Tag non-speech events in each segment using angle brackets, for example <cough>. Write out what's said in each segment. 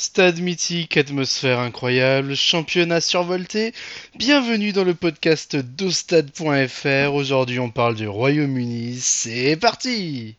Stade mythique, atmosphère incroyable, championnat survolté. Bienvenue dans le podcast dostade.fr. Aujourd'hui, on parle du Royaume-Uni. C'est parti!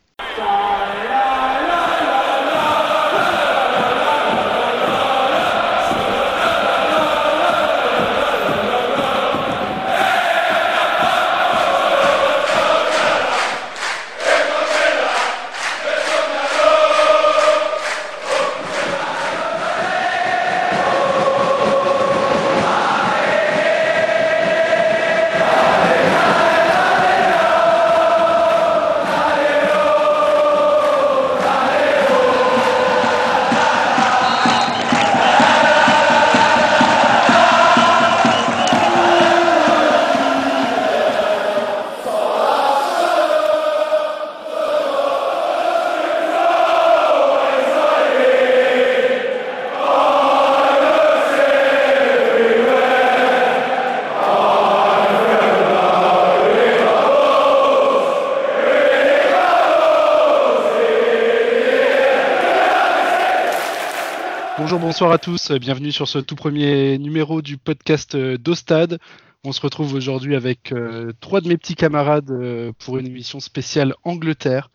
Bonsoir à tous, bienvenue sur ce tout premier numéro du podcast euh, d'Ostad. On se retrouve aujourd'hui avec euh, trois de mes petits camarades euh, pour une émission spéciale Angleterre.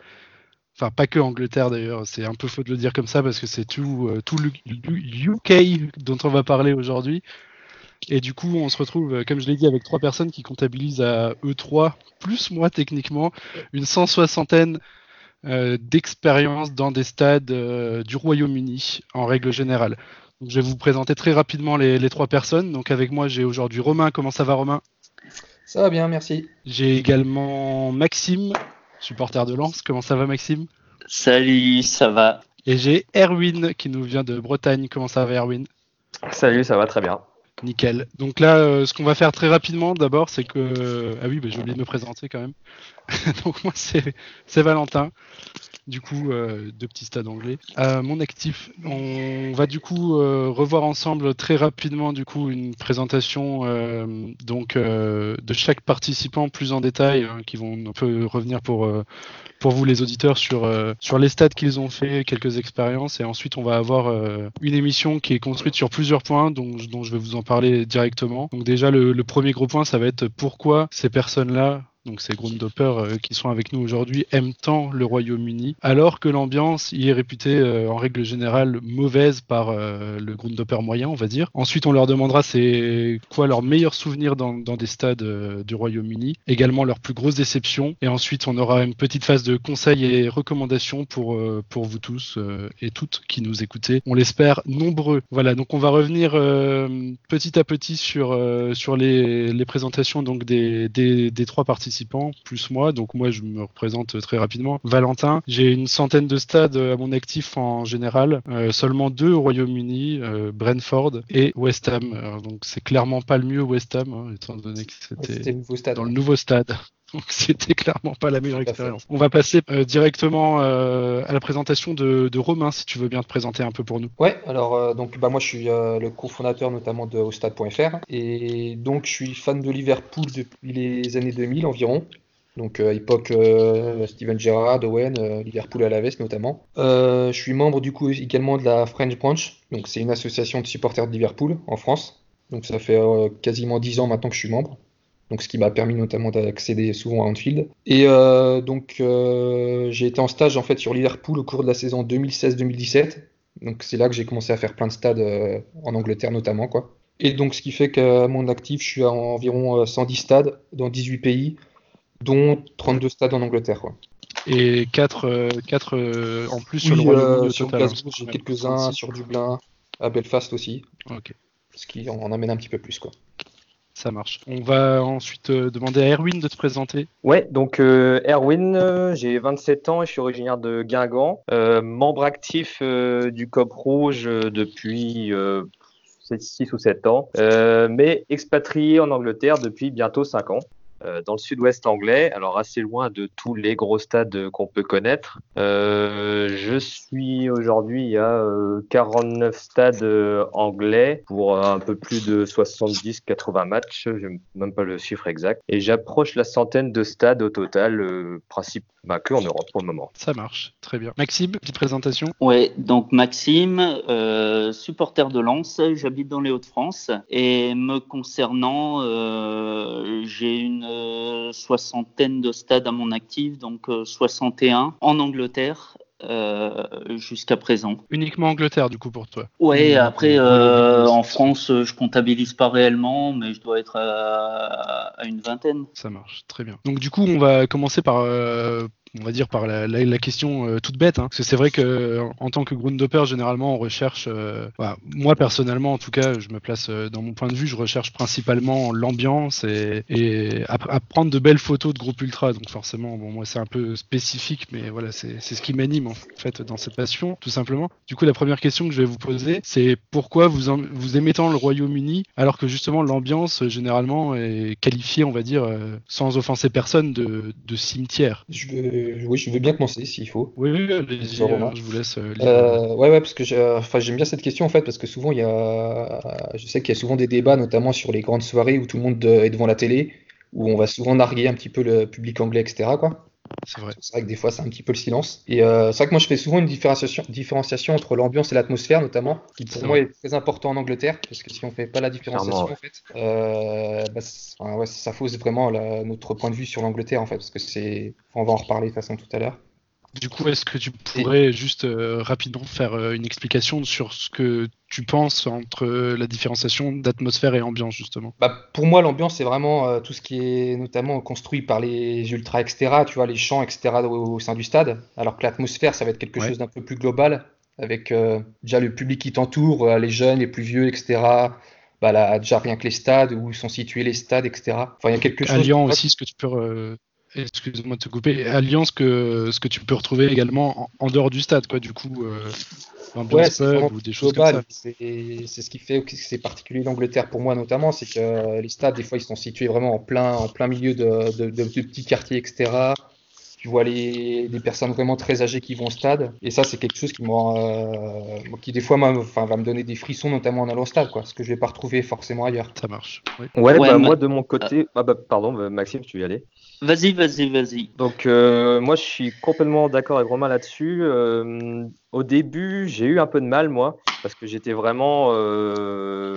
Enfin, pas que Angleterre d'ailleurs, c'est un peu faux de le dire comme ça parce que c'est tout, le UK dont on va parler aujourd'hui. Et du coup, on se retrouve, comme je l'ai dit, avec trois personnes qui comptabilisent à eux trois, plus moi techniquement, une cent soixantaine euh, d'expérience dans des stades euh, du Royaume-Uni en règle générale. Donc, je vais vous présenter très rapidement les, trois personnes. Donc avec moi j'ai aujourd'hui Romain. Comment ça va Romain? Ça va bien, merci. J'ai également Maxime, supporter de Lens. Comment ça va Maxime? Salut, ça va. Et j'ai Erwin qui nous vient de Bretagne. Comment ça va Erwin? Salut, ça va très bien. Nickel. Donc là, euh, ce qu'on va faire très rapidement d'abord, c'est que... ah oui, bah, j'ai oublié de me présenter quand même. <laughs> Donc moi, c'est Valentin. Du coup, euh, deux petits stades anglais. À mon actif, on va du coup euh, revoir ensemble très rapidement du coup une présentation donc de chaque participant plus en détail, hein, qui vont un peu revenir pour pour vous les auditeurs sur, euh, sur les stats qu'ils ont fait, quelques expériences, et ensuite on va avoir euh, une émission qui est construite sur plusieurs points dont, je vais vous en parler directement. Donc déjà le, le premier gros point, ça va être pourquoi ces personnes-là donc ces Grundhopper euh, qui sont avec nous aujourd'hui, aiment tant le Royaume-Uni, alors que l'ambiance y est réputée euh, en règle générale mauvaise par euh, le Grundhopper moyen, on va dire. Ensuite, on leur demandera c'est quoi leurs meilleurs souvenirs dans, des stades du Royaume-Uni, également leurs plus grosses déceptions, et ensuite on aura une petite phase de conseils et recommandations pour, pour vous tous et toutes qui nous écoutez. On l'espère nombreux. Voilà, donc on va revenir petit à petit sur, sur les, les présentations donc des, des, des trois participants plus moi. Donc moi, je me représente très rapidement. Valentin, j'ai une centaine de stades à mon actif en général, euh, seulement deux au Royaume-Uni, euh, Brentford et West Ham. donc c'est clairement pas le mieux West Ham, hein, étant donné que c'était dans le nouveau stade. <laughs> Donc c'était clairement pas la meilleure expérience. On va passer euh, directement à la présentation de, Romain, si tu veux bien te présenter un peu pour nous. Ouais, alors donc bah moi je suis le cofondateur notamment de Ostad.fr et donc je suis fan de Liverpool depuis les années 2000 environ donc à époque euh, Steven Gerrard, Owen, euh, Liverpool à la veste notamment. Euh, je suis membre du coup également de la French Branch, donc c'est une association de supporters de Liverpool en France. Donc ça fait quasiment 10 ans maintenant que je suis membre. Donc ce qui m'a permis notamment d'accéder souvent à Anfield. Et donc j'ai été en stage en fait sur Liverpool au cours de la saison 2016-2017. Donc c'est là que j'ai commencé à faire plein de stades en Angleterre notamment quoi. Et donc ce qui fait qu'à mon actif, je suis à environ 110 stades dans 18 pays dont 32 stades en Angleterre. Quoi. Et 4, 4 euh, euh, en plus sur le Royaume-Uni. Euh, sur Glasgow, j'ai quelques-uns, sur Dublin, à Belfast aussi. Ce qui en amène un petit peu plus. quoi. Ça marche. On va ensuite demander à Erwin de te présenter. Ouais, donc Erwin, j'ai 27 ans et je suis originaire de Guingamp, membre actif du COP Rouge depuis 6 ou 7 ans, mais expatrié en Angleterre depuis bientôt 5 ans. Euh, dans le sud-ouest anglais, alors assez loin de tous les gros stades qu'on peut connaître. Euh, je suis aujourd'hui, a 49 stades anglais pour un peu plus de 70-80 matchs, je n'ai même pas le chiffre exact, et j'approche la centaine de stades au total, principe bah, que en Europe pour le moment. Ça marche, très bien. Maxime, petite présentation. Ouais, donc Maxime, supporter de Lens, j'habite dans les Hauts-de-France, et me concernant, j'ai une euh, soixantaine de stades à mon actif, donc 61 euh, en Angleterre. Euh, jusqu'à présent. Uniquement Angleterre du coup pour toi? Ouais, après en France je comptabilise pas réellement, mais je dois être à, une vingtaine. Ça marche très bien. Donc du coup on va commencer par on va dire par la, question euh, toute bête, hein. parce que c'est vrai que en tant que groundhopper, généralement, on recherche, euh, moi personnellement, en tout cas, je me place euh, dans mon point de vue, je recherche principalement l'ambiance et, et à, prendre de belles photos de groupe ultra. Donc forcément, bon, moi c'est un peu spécifique, mais voilà, c'est ce qui m'anime en fait dans cette passion, tout simplement. Du coup, la première question que je vais vous poser, c'est pourquoi vous, vous aimez tant le Royaume-Uni, alors que justement l'ambiance généralement est qualifiée, on va dire, sans offenser personne, de, cimetière? Oui, je veux bien commencer s'il faut. Oui, oui, allez-y, euh, je vous laisse. Euh, euh, ouais, ouais, parce que j'aime bien cette question en fait, parce que souvent il y a, je sais qu'il y a souvent des débats, notamment sur les grandes soirées où tout le monde est devant la télé, où on va souvent narguer un petit peu le public anglais, etc. Quoi. C'est vrai. C'est vrai que des fois, c'est un petit peu le silence. Et euh, c'est vrai que moi, je fais souvent une différenciation, différenciation entre l'ambiance et l'atmosphère, notamment, qui pour moi est très important en Angleterre, parce que si on fait pas la différenciation, en fait, euh, bah, ouais, ça fausse vraiment notre point de vue sur l'Angleterre, en fait, parce que c'est, on va en reparler de toute façon tout à l'heure. Du coup, est-ce que tu pourrais juste euh, rapidement faire euh, une explication sur ce que tu penses entre la différenciation d'atmosphère et ambiance, justement? Bah, Pour moi, l'ambiance, c'est vraiment euh, tout ce qui est notamment construit par les ultras, etc., tu vois, les champs, etc., au, sein du stade, alors que l'atmosphère, ça va être quelque chose d'un peu plus global, avec déjà le public qui t'entoure, les jeunes, les plus vieux, etc., bah, là, déjà rien que les stades, où sont situés les stades, etc. Enfin, il y a quelque chose... Lyon aussi, ce que tu peux excuse-moi de te couper, Alliance que ce que tu peux retrouver également en, dehors du stade, quoi. Du coup, euh, l'ambiance ou des choses comme ça. C'est ce qui fait que c'est particulier l'Angleterre pour moi notamment, c'est que les stades des fois ils sont situés vraiment en plein en plein milieu de, de petits quartiers, etc tu vois les, des personnes vraiment très âgées qui vont au stade. Et ça, c'est quelque chose qui, euh, qui des fois enfin, va me donner des frissons, notamment en allant au stade, quoi, ce que je vais pas retrouver forcément ailleurs. Ça marche. Ouais, bah, moi de mon côté, ah, bah, pardon, bah, Maxime, tu veux y aller? Vas-y, vas-y, vas-y. Donc, euh, moi, je suis complètement d'accord avec Romain là-dessus. Euh, au début, j'ai eu un peu de mal, moi, parce que j'étais vraiment,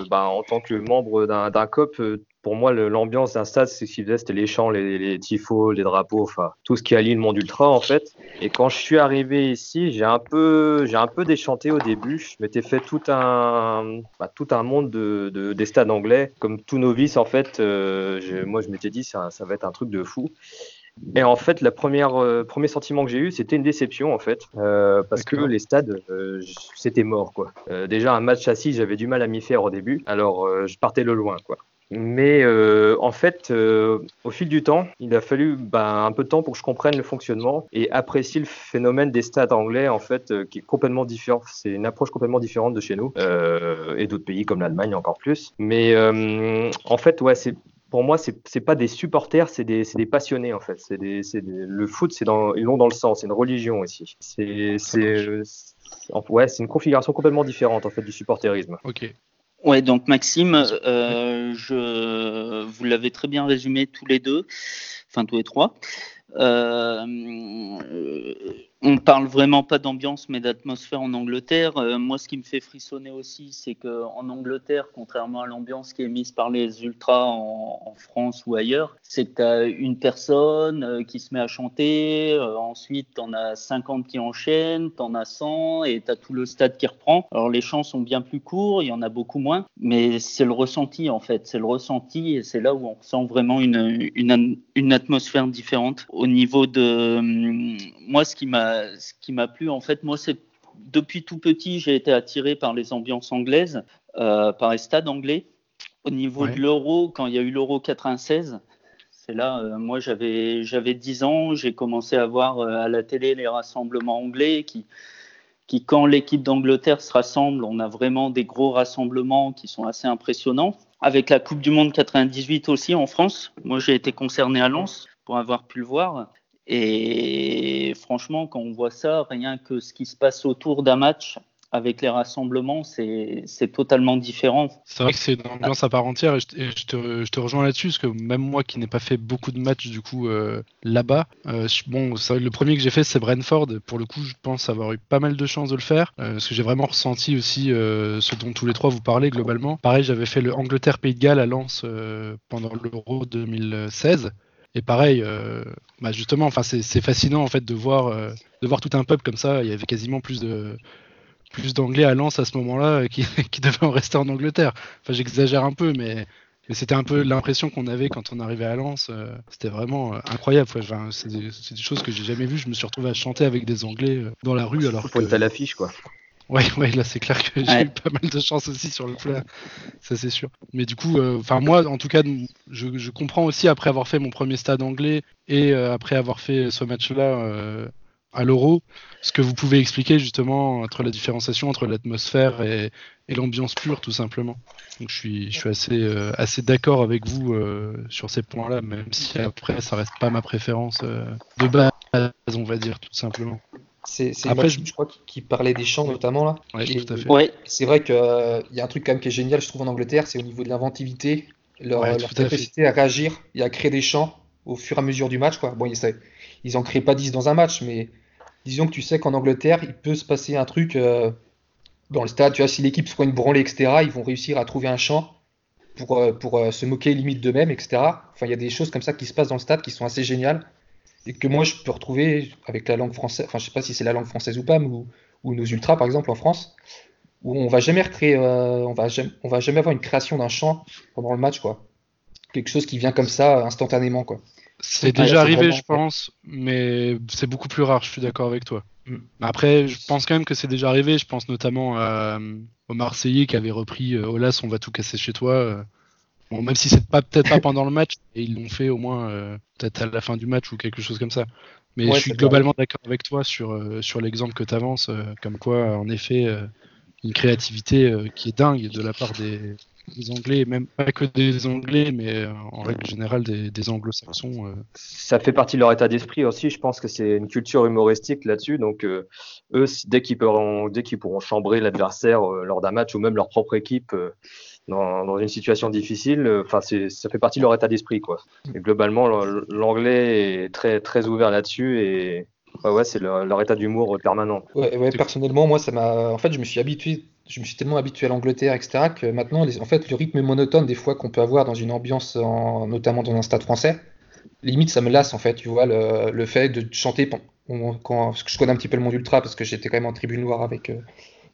bah, en tant que membre d'un COP, pour moi, l'ambiance d'un stade, c'est ce qu'il faisait, c'était les chants, les, les, tifos, les drapeaux, enfin, tout ce qui allie le monde ultra, en fait. Et quand je suis arrivé ici, j'ai un peu, un peu déchanté au début. Je m'étais fait tout un, bah, tout un monde de, de, des stades anglais. Comme tout novice, en fait, euh, moi, je m'étais dit, ça, ça va être un truc de fou. Et en fait, le premier, euh, premier sentiment que j'ai eu, c'était une déception en fait, euh, parce que les stades, euh, c'était mort quoi. Euh, déjà un match assis, j'avais du mal à m'y faire au début, alors je partais de loin quoi. Mais euh, en fait, euh, au fil du temps, il a fallu bah, un peu de temps pour que je comprenne le fonctionnement et apprécier le phénomène des stades anglais, en fait, euh, qui est complètement différent. C'est une approche complètement différente de chez nous et d'autres pays comme l'Allemagne encore plus. Mais en fait, ouais, c'est pour moi, c'est c'est pas des supporters, c'est des, des, passionnés en fait. C'est le foot, c'est dans ils l'ont dans le sang, c'est une religion aussi. C'est c'est ouais, c'est une configuration complètement différente en fait du supporterisme. Ok. Ouais, donc Maxime, euh, je, vous l'avez très bien résumé tous les deux, enfin tous les trois. Euh, on parle vraiment pas d'ambiance, mais d'atmosphère en Angleterre. Euh, moi, ce qui me fait frissonner aussi, c'est qu'en Angleterre, contrairement à l'ambiance qui est mise par les ultras en, France ou ailleurs, c'est que tu une personne euh, qui se met à chanter, euh, ensuite tu en as 50 qui enchaînent, tu en as 100 et tu as tout le stade qui reprend. Alors les chants sont bien plus courts, il y en a beaucoup moins, mais c'est le ressenti en fait, c'est le ressenti et c'est là où on ressent vraiment une, une, une atmosphère différente. Au niveau de... Hum, moi, ce qui m'a ce qui m'a plu, en fait, moi, c'est depuis tout petit, j'ai été attiré par les ambiances anglaises, euh, par les stades anglais. Au niveau de l'euro, quand il y a eu l'euro 96, c'est là, euh, moi j'avais j'avais 10 ans, j'ai commencé à voir euh, à la télé les rassemblements anglais qui qui quand l'équipe d'Angleterre se rassemble, on a vraiment des gros rassemblements qui sont assez impressionnants. avec la Coupe du Monde 98 aussi en France. Moi, j'ai été concerné à Lens pour avoir pu le voir. Et franchement, quand on voit ça, rien que ce qui se passe autour d'un match, avec les rassemblements, c'est totalement différent. C'est vrai que c'est une ambiance à part entière et je, te, rejoins là-dessus parce que même moi qui n'ai pas fait beaucoup de matchs du coup euh, là-bas, euh, bon, le premier que j'ai fait c'est Brentford. Pour le coup, je pense avoir eu pas mal de chances de le faire euh, parce que j'ai vraiment ressenti aussi ce dont tous les trois vous parlez globalement. Pareil, j'avais fait le Angleterre-Pays de Galles à Lens pendant l'Euro 2016. Et pareil, bah justement, enfin c'est fascinant en fait de voir, de voir tout un peuple comme ça. Il y avait quasiment plus de, plus d'anglais à Lens à ce moment-là qui, <laughs> qui devaient en rester en Angleterre. Enfin, j'exagère un peu, mais, c'était un peu l'impression qu'on avait quand on arrivait à Lens. Euh, c'était vraiment euh, incroyable. c'est des, choses que j'ai jamais vues. Je me suis retrouvé à chanter avec des Anglais euh, dans la rue. Alors que... à l'affiche, quoi. Ouais, <laughs> ouais, là c'est clair que j'ai eu pas mal de chance aussi sur le plat, ça c'est sûr. Mais du coup, enfin moi, en tout cas, je, je, comprends aussi après avoir fait mon premier stade anglais et après avoir fait ce match-là à l'euro, ce que vous pouvez expliquer justement entre la différenciation entre l'atmosphère et, l'ambiance pure tout simplement. Donc je suis, je suis assez, euh, assez d'accord avec vous euh, sur ces points-là, même si après ça reste pas ma préférence euh, de base, on va dire tout simplement. C'est après je... crois qu'il parlait des chants notamment là. Ouais, tout à fait. Ouais. C'est vrai qu'il y a un truc quand même qui est génial, je trouve en Angleterre, c'est au niveau de l'inventivité, leur, capacité à réagir et à créer des chants au fur et à mesure du match. Quoi. Bon, ils, ils en créent pas 10 dans un match, mais disons que tu sais qu'en Angleterre, il peut se passer un truc euh, dans le stade. Tu vois, si l'équipe se prend une branlée, etc., ils vont réussir à trouver un champ pour, euh, pour euh, se moquer limite d'eux-mêmes, etc. Enfin, il y a des choses comme ça qui se passent dans le stade qui sont assez géniales et que moi je peux retrouver avec la langue française. Enfin, je sais pas si c'est la langue française ou pas, ou, ou nos ultras par exemple en France, où on va jamais recréer, on va jamais, on va jamais avoir une création d'un champ pendant le match, quoi. Quelque chose qui vient comme ça instantanément, quoi. C'est déjà arrivé, je pense, mais c'est beaucoup plus rare, je suis d'accord avec toi. Mm. Après, je pense quand même que c'est déjà arrivé. Je pense notamment au Marseillais qui avait repris euh, Olas, on va tout casser chez toi. Euh. Bon, même si c'est pas peut-être pas pendant le match, et ils l'ont fait au moins euh, peut-être à la fin du match ou quelque chose comme ça. Mais je suis globalement d'accord avec toi sur, sur l'exemple que tu avances, comme quoi, en effet, une créativité qui est dingue de la part des, des Anglais, même pas que des Anglais, mais euh, en règle générale des, Anglo-Saxons. Euh. Ça fait partie de leur état d'esprit aussi. Je pense que c'est une culture humoristique là-dessus. Donc euh, eux, dès qu'ils pourront, dès qu'ils pourront chambrer l'adversaire lors d'un match ou même leur propre équipe dans, une situation difficile, enfin ça fait partie de leur état d'esprit quoi. Et globalement, l'anglais est très très ouvert là-dessus et Ouais, c'est leur, état d'humour permanent. Ouais, personnellement, moi, ça m'a. En fait, je me suis habitué je me suis tellement habitué à l'Angleterre, etc., que maintenant, en fait, le rythme monotone des fois qu'on peut avoir dans une ambiance, notamment dans un stade français, limite, ça me lasse, en fait, tu vois, le, fait de chanter quand, je connais un petit peu le monde ultra, parce que j'étais quand même en tribune noire avec, euh,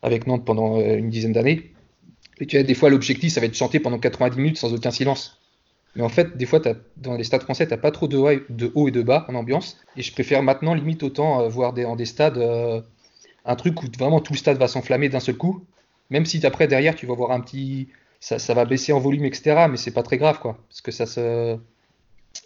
avec Nantes pendant euh, une dizaine d'années. Et tu vois, des fois, l'objectif, ça va être de chanter pendant 90 minutes sans aucun silence. Mais en fait, des fois, dans les stades français, t'as pas trop de haut, et de bas en ambiance. Et je préfère maintenant, limite, autant euh, voir des, en des stades un truc où vraiment tout le stade va s'enflammer d'un seul coup, même si après, derrière, tu vas voir un petit. Ça, ça va baisser en volume, etc. Mais c'est pas très grave, quoi. Parce que ça se.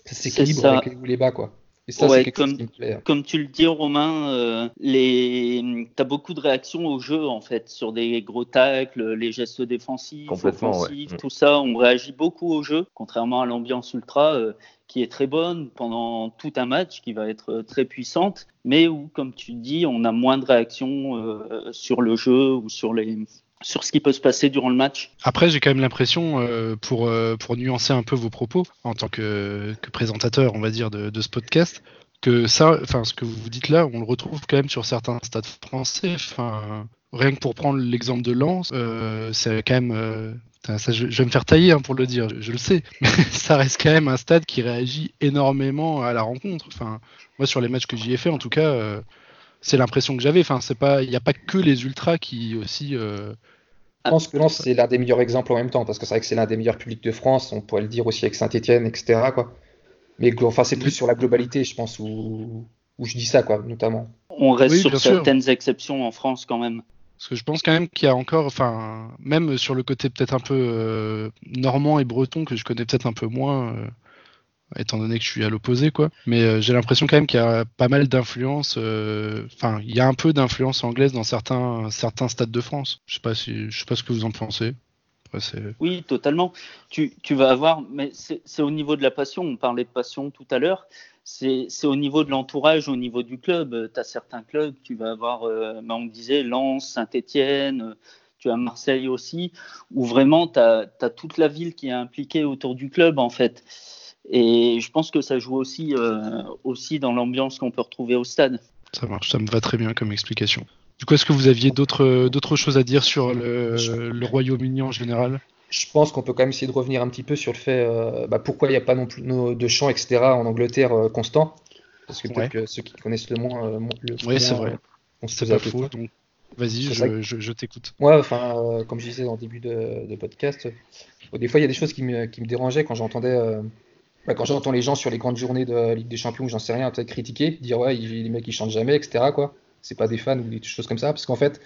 Ça s'équilibre avec les hauts les bas, quoi. Et ça, c'est comme, qui me plaît. Comme tu le dis, Romain, euh, les... tu as beaucoup de réactions au jeu, en fait, sur des gros tacles, les gestes défensifs, offensifs, mm. tout ça. On réagit beaucoup au jeu, contrairement à l'ambiance ultra. Euh, qui est très bonne pendant tout un match, qui va être très puissante, mais où, comme tu dis, on a moins de réactions euh, sur le jeu ou sur les, sur ce qui peut se passer durant le match. Après, j'ai quand même l'impression, euh, pour, euh, pour nuancer un peu vos propos, en tant que, présentateur, on va dire, de, ce podcast, que ça, enfin, ce que vous dites là, on le retrouve quand même sur certains stades français. Enfin, rien que pour prendre l'exemple de Lens, euh, c'est quand même. je, vais me faire tailler hein, pour le dire, je, le sais, mais <laughs> ça reste quand même un stade qui réagit énormément à la rencontre. Enfin, moi, sur les matchs que j'y ai fait, en tout cas, c'est l'impression que j'avais. Enfin, c'est pas, il n'y a pas que les ultras qui aussi. Euh, je pense que Lens c'est l'un des meilleurs exemples en même temps parce que c'est vrai que c'est l'un des meilleurs publics de France. On pourrait le dire aussi avec Saint-Etienne, etc. Quoi. Mais enfin, c'est plus sur la globalité, je pense, où, où je dis ça, quoi, notamment. On reste sur certaines exceptions en France quand même. Parce que je pense quand même qu'il y a encore, enfin, même sur le côté peut-être un peu euh, normand et breton que je connais peut-être un peu moins. Euh, étant donné que je suis à l'opposé, quoi. Mais euh, j'ai l'impression quand même qu'il y a pas mal d'influence. Euh, enfin, il y a un peu d'influence anglaise dans certains, certains stades de France. Je sais pas si, je sais pas ce que vous en pensez. oui, totalement. Tu, tu, vas avoir, mais c'est au niveau de la passion. On parlait de passion tout à l'heure. C'est au niveau de l'entourage, au niveau du club. Tu as certains clubs, tu vas avoir, euh, bah, on disait, Lens, Saint-Etienne, tu as Marseille aussi, où vraiment tu as, as, toute la ville qui est impliquée autour du club, en fait. Et je pense que ça joue aussi, euh, aussi dans l'ambiance qu'on peut retrouver au stade. Ça marche, ça me va très bien comme explication. Du coup, est-ce que vous aviez d'autres choses à dire sur le, le Royaume-Uni en général? Je pense qu'on peut quand même essayer de revenir un petit peu sur le fait euh, bah, pourquoi il n'y a pas non plus de chants, etc. en Angleterre euh, constant. Parce que peut-être que ceux qui connaissent le moins. Euh, le oui, c'est vrai. C'est pas faux. Donc, vas-y, je, je, t'écoute. Ouais, enfin, comme je disais en début de, de podcast, des fois il y a des choses qui me, qui me dérangeaient quand j'entendais. Bah, quand j'entends les gens sur les grandes journées de Ligue des Champions, j'en sais rien, peut-être critiquer, dire ouais, les mecs ils chantent jamais, etc. quoi. C'est pas des fans ou des choses comme ça. Parce qu'en fait,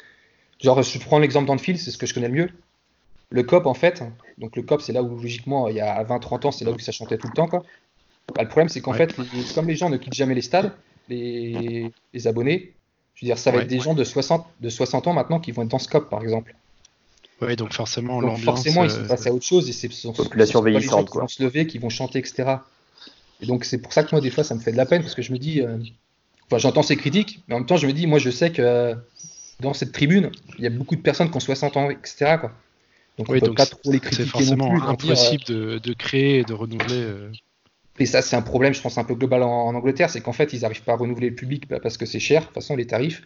genre, je prends l'exemple d'Anfield, c'est ce que je connais le mieux. Le COP, en fait, donc le COP, c'est là où logiquement, il y a 20-30 ans, c'est là où ça chantait tout le temps. Quoi. Bah, le problème, c'est qu'en fait, comme les gens ne quittent jamais les stades, les, abonnés, je veux dire, ça va être des gens de 60, de 60 ans maintenant qui vont être dans ce COP, par exemple. Oui, donc forcément, donc forcément, ils sont euh, passés à autre chose et c'est population vieillissante, qui vont se lever, qui vont chanter, etc. Et donc c'est pour ça que moi, des fois, ça me fait de la peine parce que je me dis, euh, enfin, j'entends ces critiques, mais en même temps, je me dis, moi, je sais que dans cette tribune, il y a beaucoup de personnes qui ont 60 ans, etc. Quoi. Donc on peut pas trop les critiquer. C'est forcément impossible euh, de, créer et de renouveler. Euh. Et ça, c'est un problème, je pense, un peu global en, Angleterre, c'est qu'en fait, ils n'arrivent pas à renouveler le public bah, parce que c'est cher, de toute façon, les tarifs,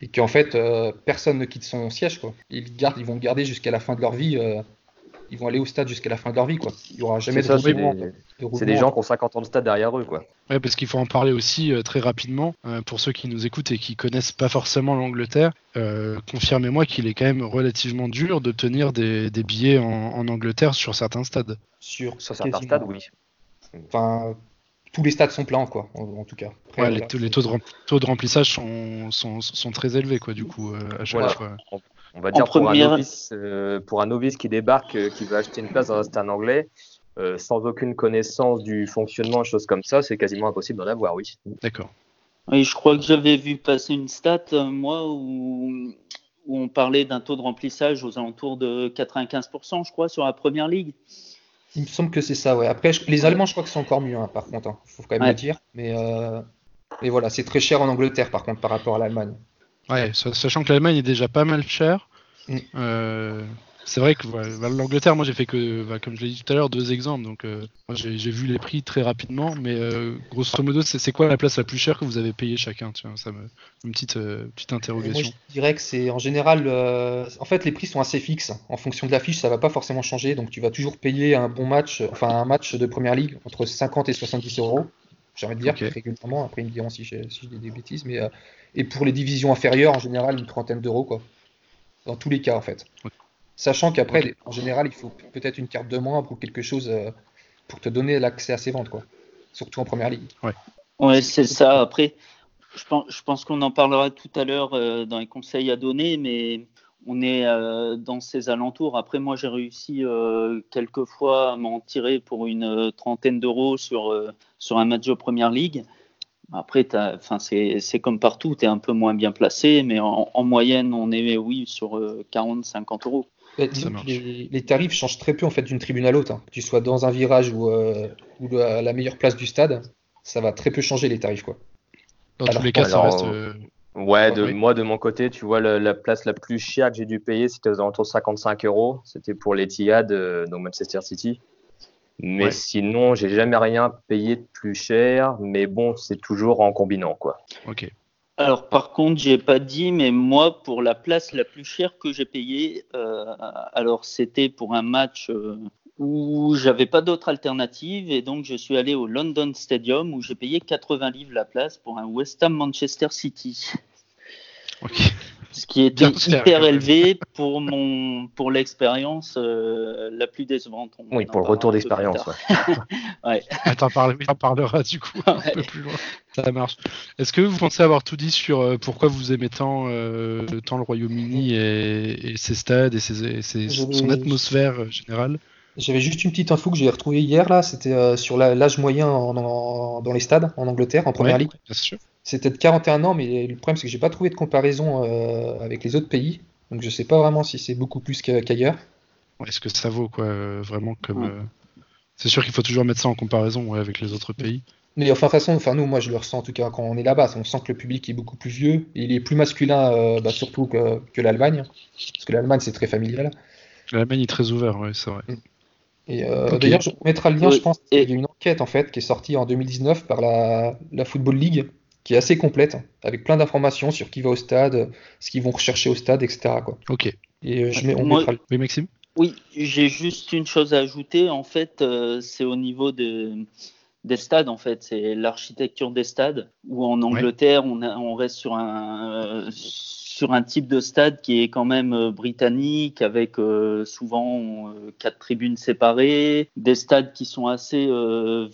et qu'en fait, euh, personne ne quitte son siège. Quoi. Ils, gardent, ils vont garder jusqu'à la fin de leur vie. ils vont aller au stade jusqu'à la fin de leur vie. Quoi. Il y aura jamais de, C'est des gens qui ont 50 ans de stade derrière eux. Quoi. Ouais, parce qu'il faut en parler aussi très rapidement pour ceux qui nous écoutent et qui connaissent pas forcément l'Angleterre. Euh, confirmez-moi qu'il est quand même relativement dur d'obtenir des, des billets en, Angleterre sur certains stades. Sur, certains stades, oui. Enfin, tous les stades sont pleins, quoi, en, tout cas. les, taux, de, taux, de, remplissage sont, sont, sont, très élevés, quoi, du coup, euh, à chaque fois. On, va dire pour, un novice, euh, pour un novice qui débarque, qui veut acheter une place dans un stade anglais, sans aucune connaissance du fonctionnement, choses comme ça, c'est quasiment impossible d'en avoir, oui. D'accord. Oui, je crois que j'avais vu passer une stat, euh, moi, où, où on parlait d'un taux de remplissage aux alentours de 95%, je crois, sur la première ligue. Il me semble que c'est ça, ouais. Après, les Allemands, je crois que c'est encore mieux, hein, par contre. Il hein. faut quand même le dire. Mais, euh, mais voilà, c'est très cher en Angleterre, par contre, par rapport à l'Allemagne. Ouais, sachant que l'Allemagne est déjà pas mal cher. Mm. Euh, c'est vrai que l'Angleterre, moi j'ai fait que, bah, comme je l'ai dit tout à l'heure, deux exemples. Donc euh, j'ai vu les prix très rapidement, mais euh, grosso modo, c'est quoi la place la plus chère que vous avez payée chacun? Tu vois, ça me, Une petite, euh, petite interrogation. Moi, je dirais que c'est en général, en fait, les prix sont assez fixes. En fonction de l'affiche, ça va pas forcément changer. Donc tu vas toujours payer un bon match, enfin un match de première ligue entre 50 et 70 euros. J'ai envie de dire régulièrement. Après, ils me diront si, si je dis des bêtises, mais et pour les divisions inférieures, en général, une trentaine d'euros, quoi. Dans tous les cas, en fait. Sachant qu'après, en général, il faut peut-être une carte de membre ou quelque chose euh, pour te donner l'accès à ces ventes, quoi. Surtout en première ligue. Ouais, ouais c'est ça. Après, je pense, je pense qu'on en parlera tout à l'heure euh, dans les conseils à donner, mais on est euh, dans ces alentours. Après, moi, j'ai réussi quelques fois à m'en tirer pour une trentaine d'euros sur, sur un match de première ligue. Après, c'est comme partout, tu es un peu moins bien placé, mais en, en moyenne, on est, oui, sur 40-50 euros. Les, tarifs changent très peu en fait d'une tribune à l'autre. Hein. Que tu sois dans un virage ou, euh, ou à la meilleure place du stade, ça va très peu changer les tarifs quoi. Dans tous les cas, ça reste. Euh, ouais, de, moi de mon côté, tu vois, la, place la plus chère que j'ai dû payer, c'était aux alentours de 55 euros. C'était pour l'Etihad, euh, donc Manchester City. Mais sinon, j'ai jamais rien payé de plus cher. Mais bon, c'est toujours en combinant quoi. Ok. Alors par contre, j'ai pas dit, mais moi pour la place la plus chère que j'ai payée, euh, alors c'était pour un match euh, où j'avais pas d'autre alternative et donc je suis allé au London Stadium où j'ai payé 80 livres la place pour un West Ham Manchester City. Ce qui était hyper élevé pour mon pour l'expérience euh, la plus décevante. oui, pour le retour d'expérience. Ouais. <laughs> ouais. T'en parleras du coup un peu plus loin. Ça marche. Est-ce que vous pensez avoir tout dit sur euh, pourquoi vous aimez tant, euh, tant le Royaume-Uni et, ses stades et, ses, son atmosphère générale? J'avais juste une petite info que j'ai retrouvée hier là. C'était sur l'âge moyen dans les stades en Angleterre en première ligue. Bien sûr. C'était de 41 ans, mais le problème c'est que j'ai pas trouvé de comparaison euh, avec les autres pays, donc je sais pas vraiment si c'est beaucoup plus qu'ailleurs. est-ce que ça vaut quoi euh, vraiment comme. Ouais. euh, C'est sûr qu'il faut toujours mettre ça en comparaison ouais, avec les autres pays. Mais enfin, de toute façon, enfin, nous, moi, je le ressens en tout cas quand on est là-bas. On sent que le public est beaucoup plus vieux. Et il est plus masculin, euh, bah, surtout que, que l'Allemagne. Parce que l'Allemagne, c'est très familial. L'Allemagne est très ouvert, ouais, c'est vrai. Et euh, d'ailleurs, je vous mettrai le lien, je pense. et- Il y a une enquête en fait qui est sortie en 2019 par la, la Football League, qui est assez complète, avec plein d'informations sur qui va au stade, ce qu'ils vont rechercher au stade, etc. Quoi. Ok. Et euh, je mets, on Moi- mettra le- Oui, Maxime? Oui, j'ai juste une chose à ajouter. En fait, euh, c'est au niveau de, des stades. En fait, c'est l'architecture des stades. Où en Angleterre, on, a- on reste sur un euh, sur un type de stade qui est quand même euh, britannique, avec euh, souvent euh, quatre tribunes séparées, des stades qui sont assez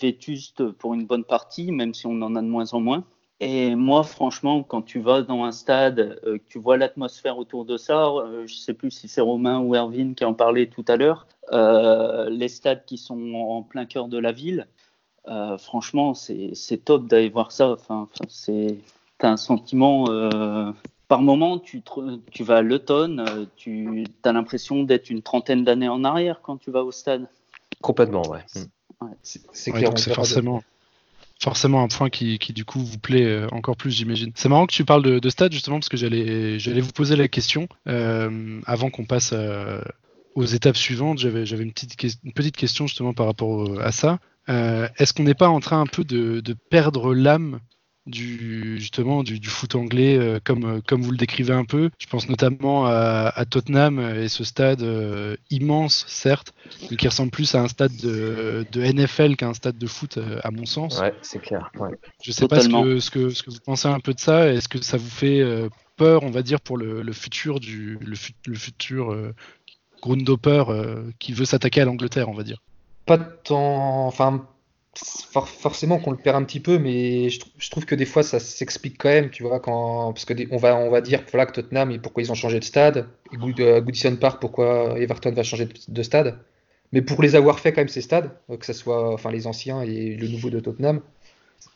vétustes pour une bonne partie, même si on en a de moins en moins. Et moi, franchement, quand tu vas dans un stade, tu vois l'atmosphère autour de ça, je sais plus si c'est Romain ou Erwin qui en parlait tout à l'heure, les stades qui sont en plein cœur de la ville, franchement, c'est top d'aller voir ça. Enfin, c'est un sentiment. Par moment, tu, te- tu vas à l'automne, euh, tu as l'impression d'être une trentaine d'années en arrière quand tu vas au stade. Complètement, ouais. Mm. C'est c'est Ouais, de- forcément, forcément un point qui, qui, du coup vous plaît euh, encore plus, j'imagine. C'est marrant que tu parles de, de stade justement parce que j'allais j'allais vous poser la question euh, avant qu'on passe euh, aux étapes suivantes. J'avais j'avais une petite ques- une petite question justement par rapport à ça. Euh, Est-ce qu'on n'est pas en train un peu de, de perdre l'âme du justement du, du foot anglais euh, comme euh, comme vous le décrivez un peu Je pense notamment à, à Tottenham et ce stade euh, immense certes, mais qui ressemble plus à un stade de, de NFL qu'à un stade de foot euh, à mon sens. Ouais, c'est clair. ouais. Je sais pas ce que, ce, que, ce que vous pensez un peu de ça. Est-ce que ça vous fait euh, peur, on va dire, pour le, le futur du le, fut- le futur euh, Grundhopper euh, qui veut s'attaquer à l'Angleterre, on va dire? Pas tant. Enfin, for- forcément qu'on le perd un petit peu, mais je, trou- je trouve que des fois ça s'explique quand même, tu vois, quand parce que on va on va dire voilà que Tottenham et pourquoi ils ont changé de stade, et euh, Goodison Park pourquoi Everton va changer de, de stade, mais pour les avoir fait quand même ces stades, euh, que ce soit enfin les anciens et le nouveau de Tottenham,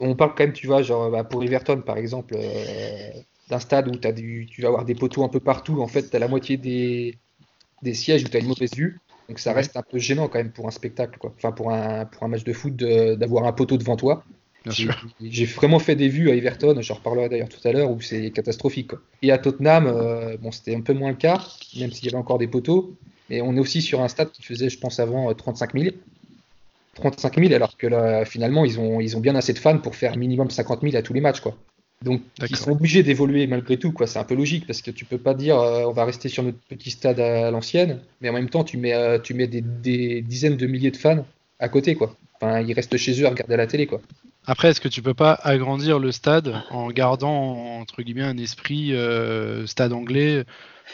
on parle quand même, tu vois, genre bah, pour Everton par exemple, euh, d'un stade où t'as du, tu vas avoir des poteaux un peu partout, en fait t'as la moitié des des sièges où tu as une mauvaise vue. Donc ça reste un peu gênant quand même pour un spectacle, quoi. Enfin pour un, pour un match de foot d'avoir un poteau devant toi. Bien J'ai sûr. j'ai vraiment fait des vues à Everton, j'en reparlerai d'ailleurs tout à l'heure, où c'est catastrophique. quoi. Et à Tottenham, euh, bon, c'était un peu moins le cas, même s'il y avait encore des poteaux. Et on est aussi sur un stade qui faisait, je pense, avant euh, 35 000. 35 000, alors que là, finalement, ils ont, ils ont bien assez de fans pour faire minimum 50 000 à tous les matchs, quoi. Donc, ils sont obligés d'évoluer malgré tout, quoi. C'est un peu logique parce que tu peux pas dire euh, on va rester sur notre petit stade à l'ancienne, mais en même temps, tu mets, euh, tu mets des, des dizaines de milliers de fans à côté, quoi. Enfin, ils restent chez eux à regarder la télé, quoi. Après, est-ce que tu peux pas agrandir le stade en gardant entre guillemets un esprit euh, stade anglais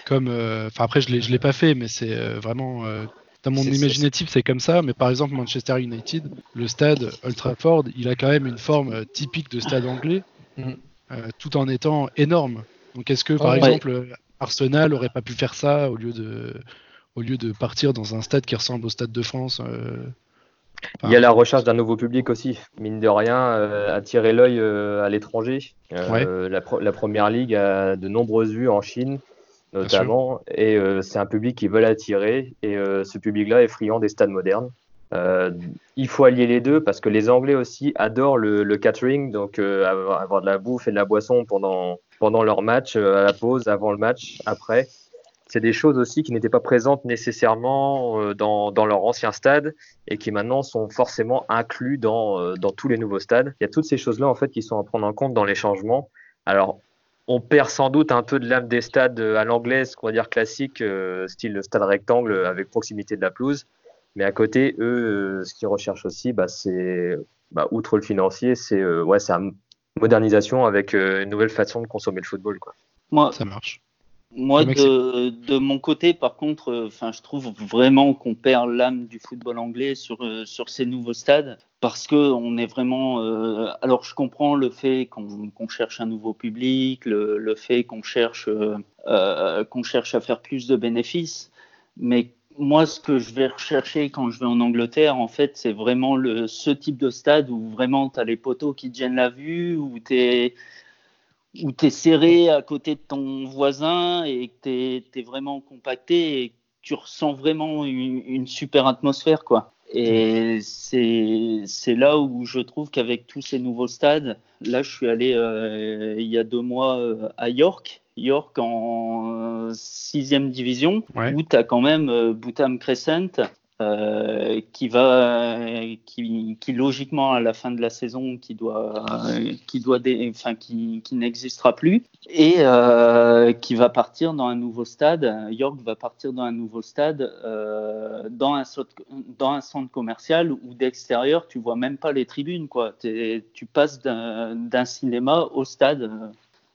comme Enfin après, je je l'ai pas fait, mais c'est vraiment dans mon imaginatif, c'est comme ça. Mais par exemple, Manchester United, le stade Old Trafford, il a quand même une forme typique de stade anglais, euh, tout en étant énorme. Donc est-ce que par exemple Arsenal aurait pas pu faire ça au lieu de au lieu de partir dans un stade qui ressemble au stade de France euh, Il y a la recherche d'un nouveau public aussi, mine de rien, euh, attirer l'œil euh, à l'étranger. Euh, la, pro- la première ligue a de nombreuses vues en Chine, notamment, et euh, c'est un public qui veut l'attirer, et euh, ce public-là est friand des stades modernes. Euh, il faut allier les deux parce que les Anglais aussi adorent le, catering, donc euh, avoir, de la bouffe et de la boisson pendant, pendant leur match, euh, à la pause, avant le match, après. C'est des choses aussi qui n'étaient pas présentes nécessairement dans, dans leur ancien stade et qui maintenant sont forcément inclus dans, dans tous les nouveaux stades. Il y a toutes ces choses-là en fait qui sont à prendre en compte dans les changements. Alors, on perd sans doute un peu de l'âme des stades à l'anglaise, qu'on va dire classique, style stade rectangle avec proximité de la pelouse. Mais à côté, eux, euh, ce qu'ils recherchent aussi, bah, c'est, bah, outre le financier, c'est euh, ouais, c'est la modernisation avec euh, une nouvelle façon de consommer le football. Quoi. Moi, Ça marche. Moi, de, de mon côté, par contre, euh, enfin, je trouve vraiment qu'on perd l'âme du football anglais sur, euh, sur ces nouveaux stades parce que on est vraiment. euh, alors, je comprends le fait qu'on cherche un nouveau public, le, le fait qu'on cherche, euh, euh, qu'on cherche à faire plus de bénéfices, mais moi, ce que je vais rechercher quand je vais en Angleterre, en fait, c'est vraiment le, ce type de stade où vraiment tu as les poteaux qui te gênent la vue, où tu es serré à côté de ton voisin et que tu es, vraiment compacté et tu ressens vraiment une, une super atmosphère, quoi. Et c'est là où je trouve qu'avec tous ces nouveaux stades, là je suis allé euh, il y a deux mois euh, à York, York en euh, sixième division, Ouais. où tu as quand même euh, Bootham Crescent euh, qui va, qui, qui logiquement à la fin de la saison, qui doit, qui doit, dé- enfin qui, qui n'existera plus, et euh, qui va partir dans un nouveau stade. York va partir dans un nouveau stade, euh, dans un dans un centre commercial où d'extérieur tu vois même pas les tribunes, quoi. Tu passes d'un cinéma au stade.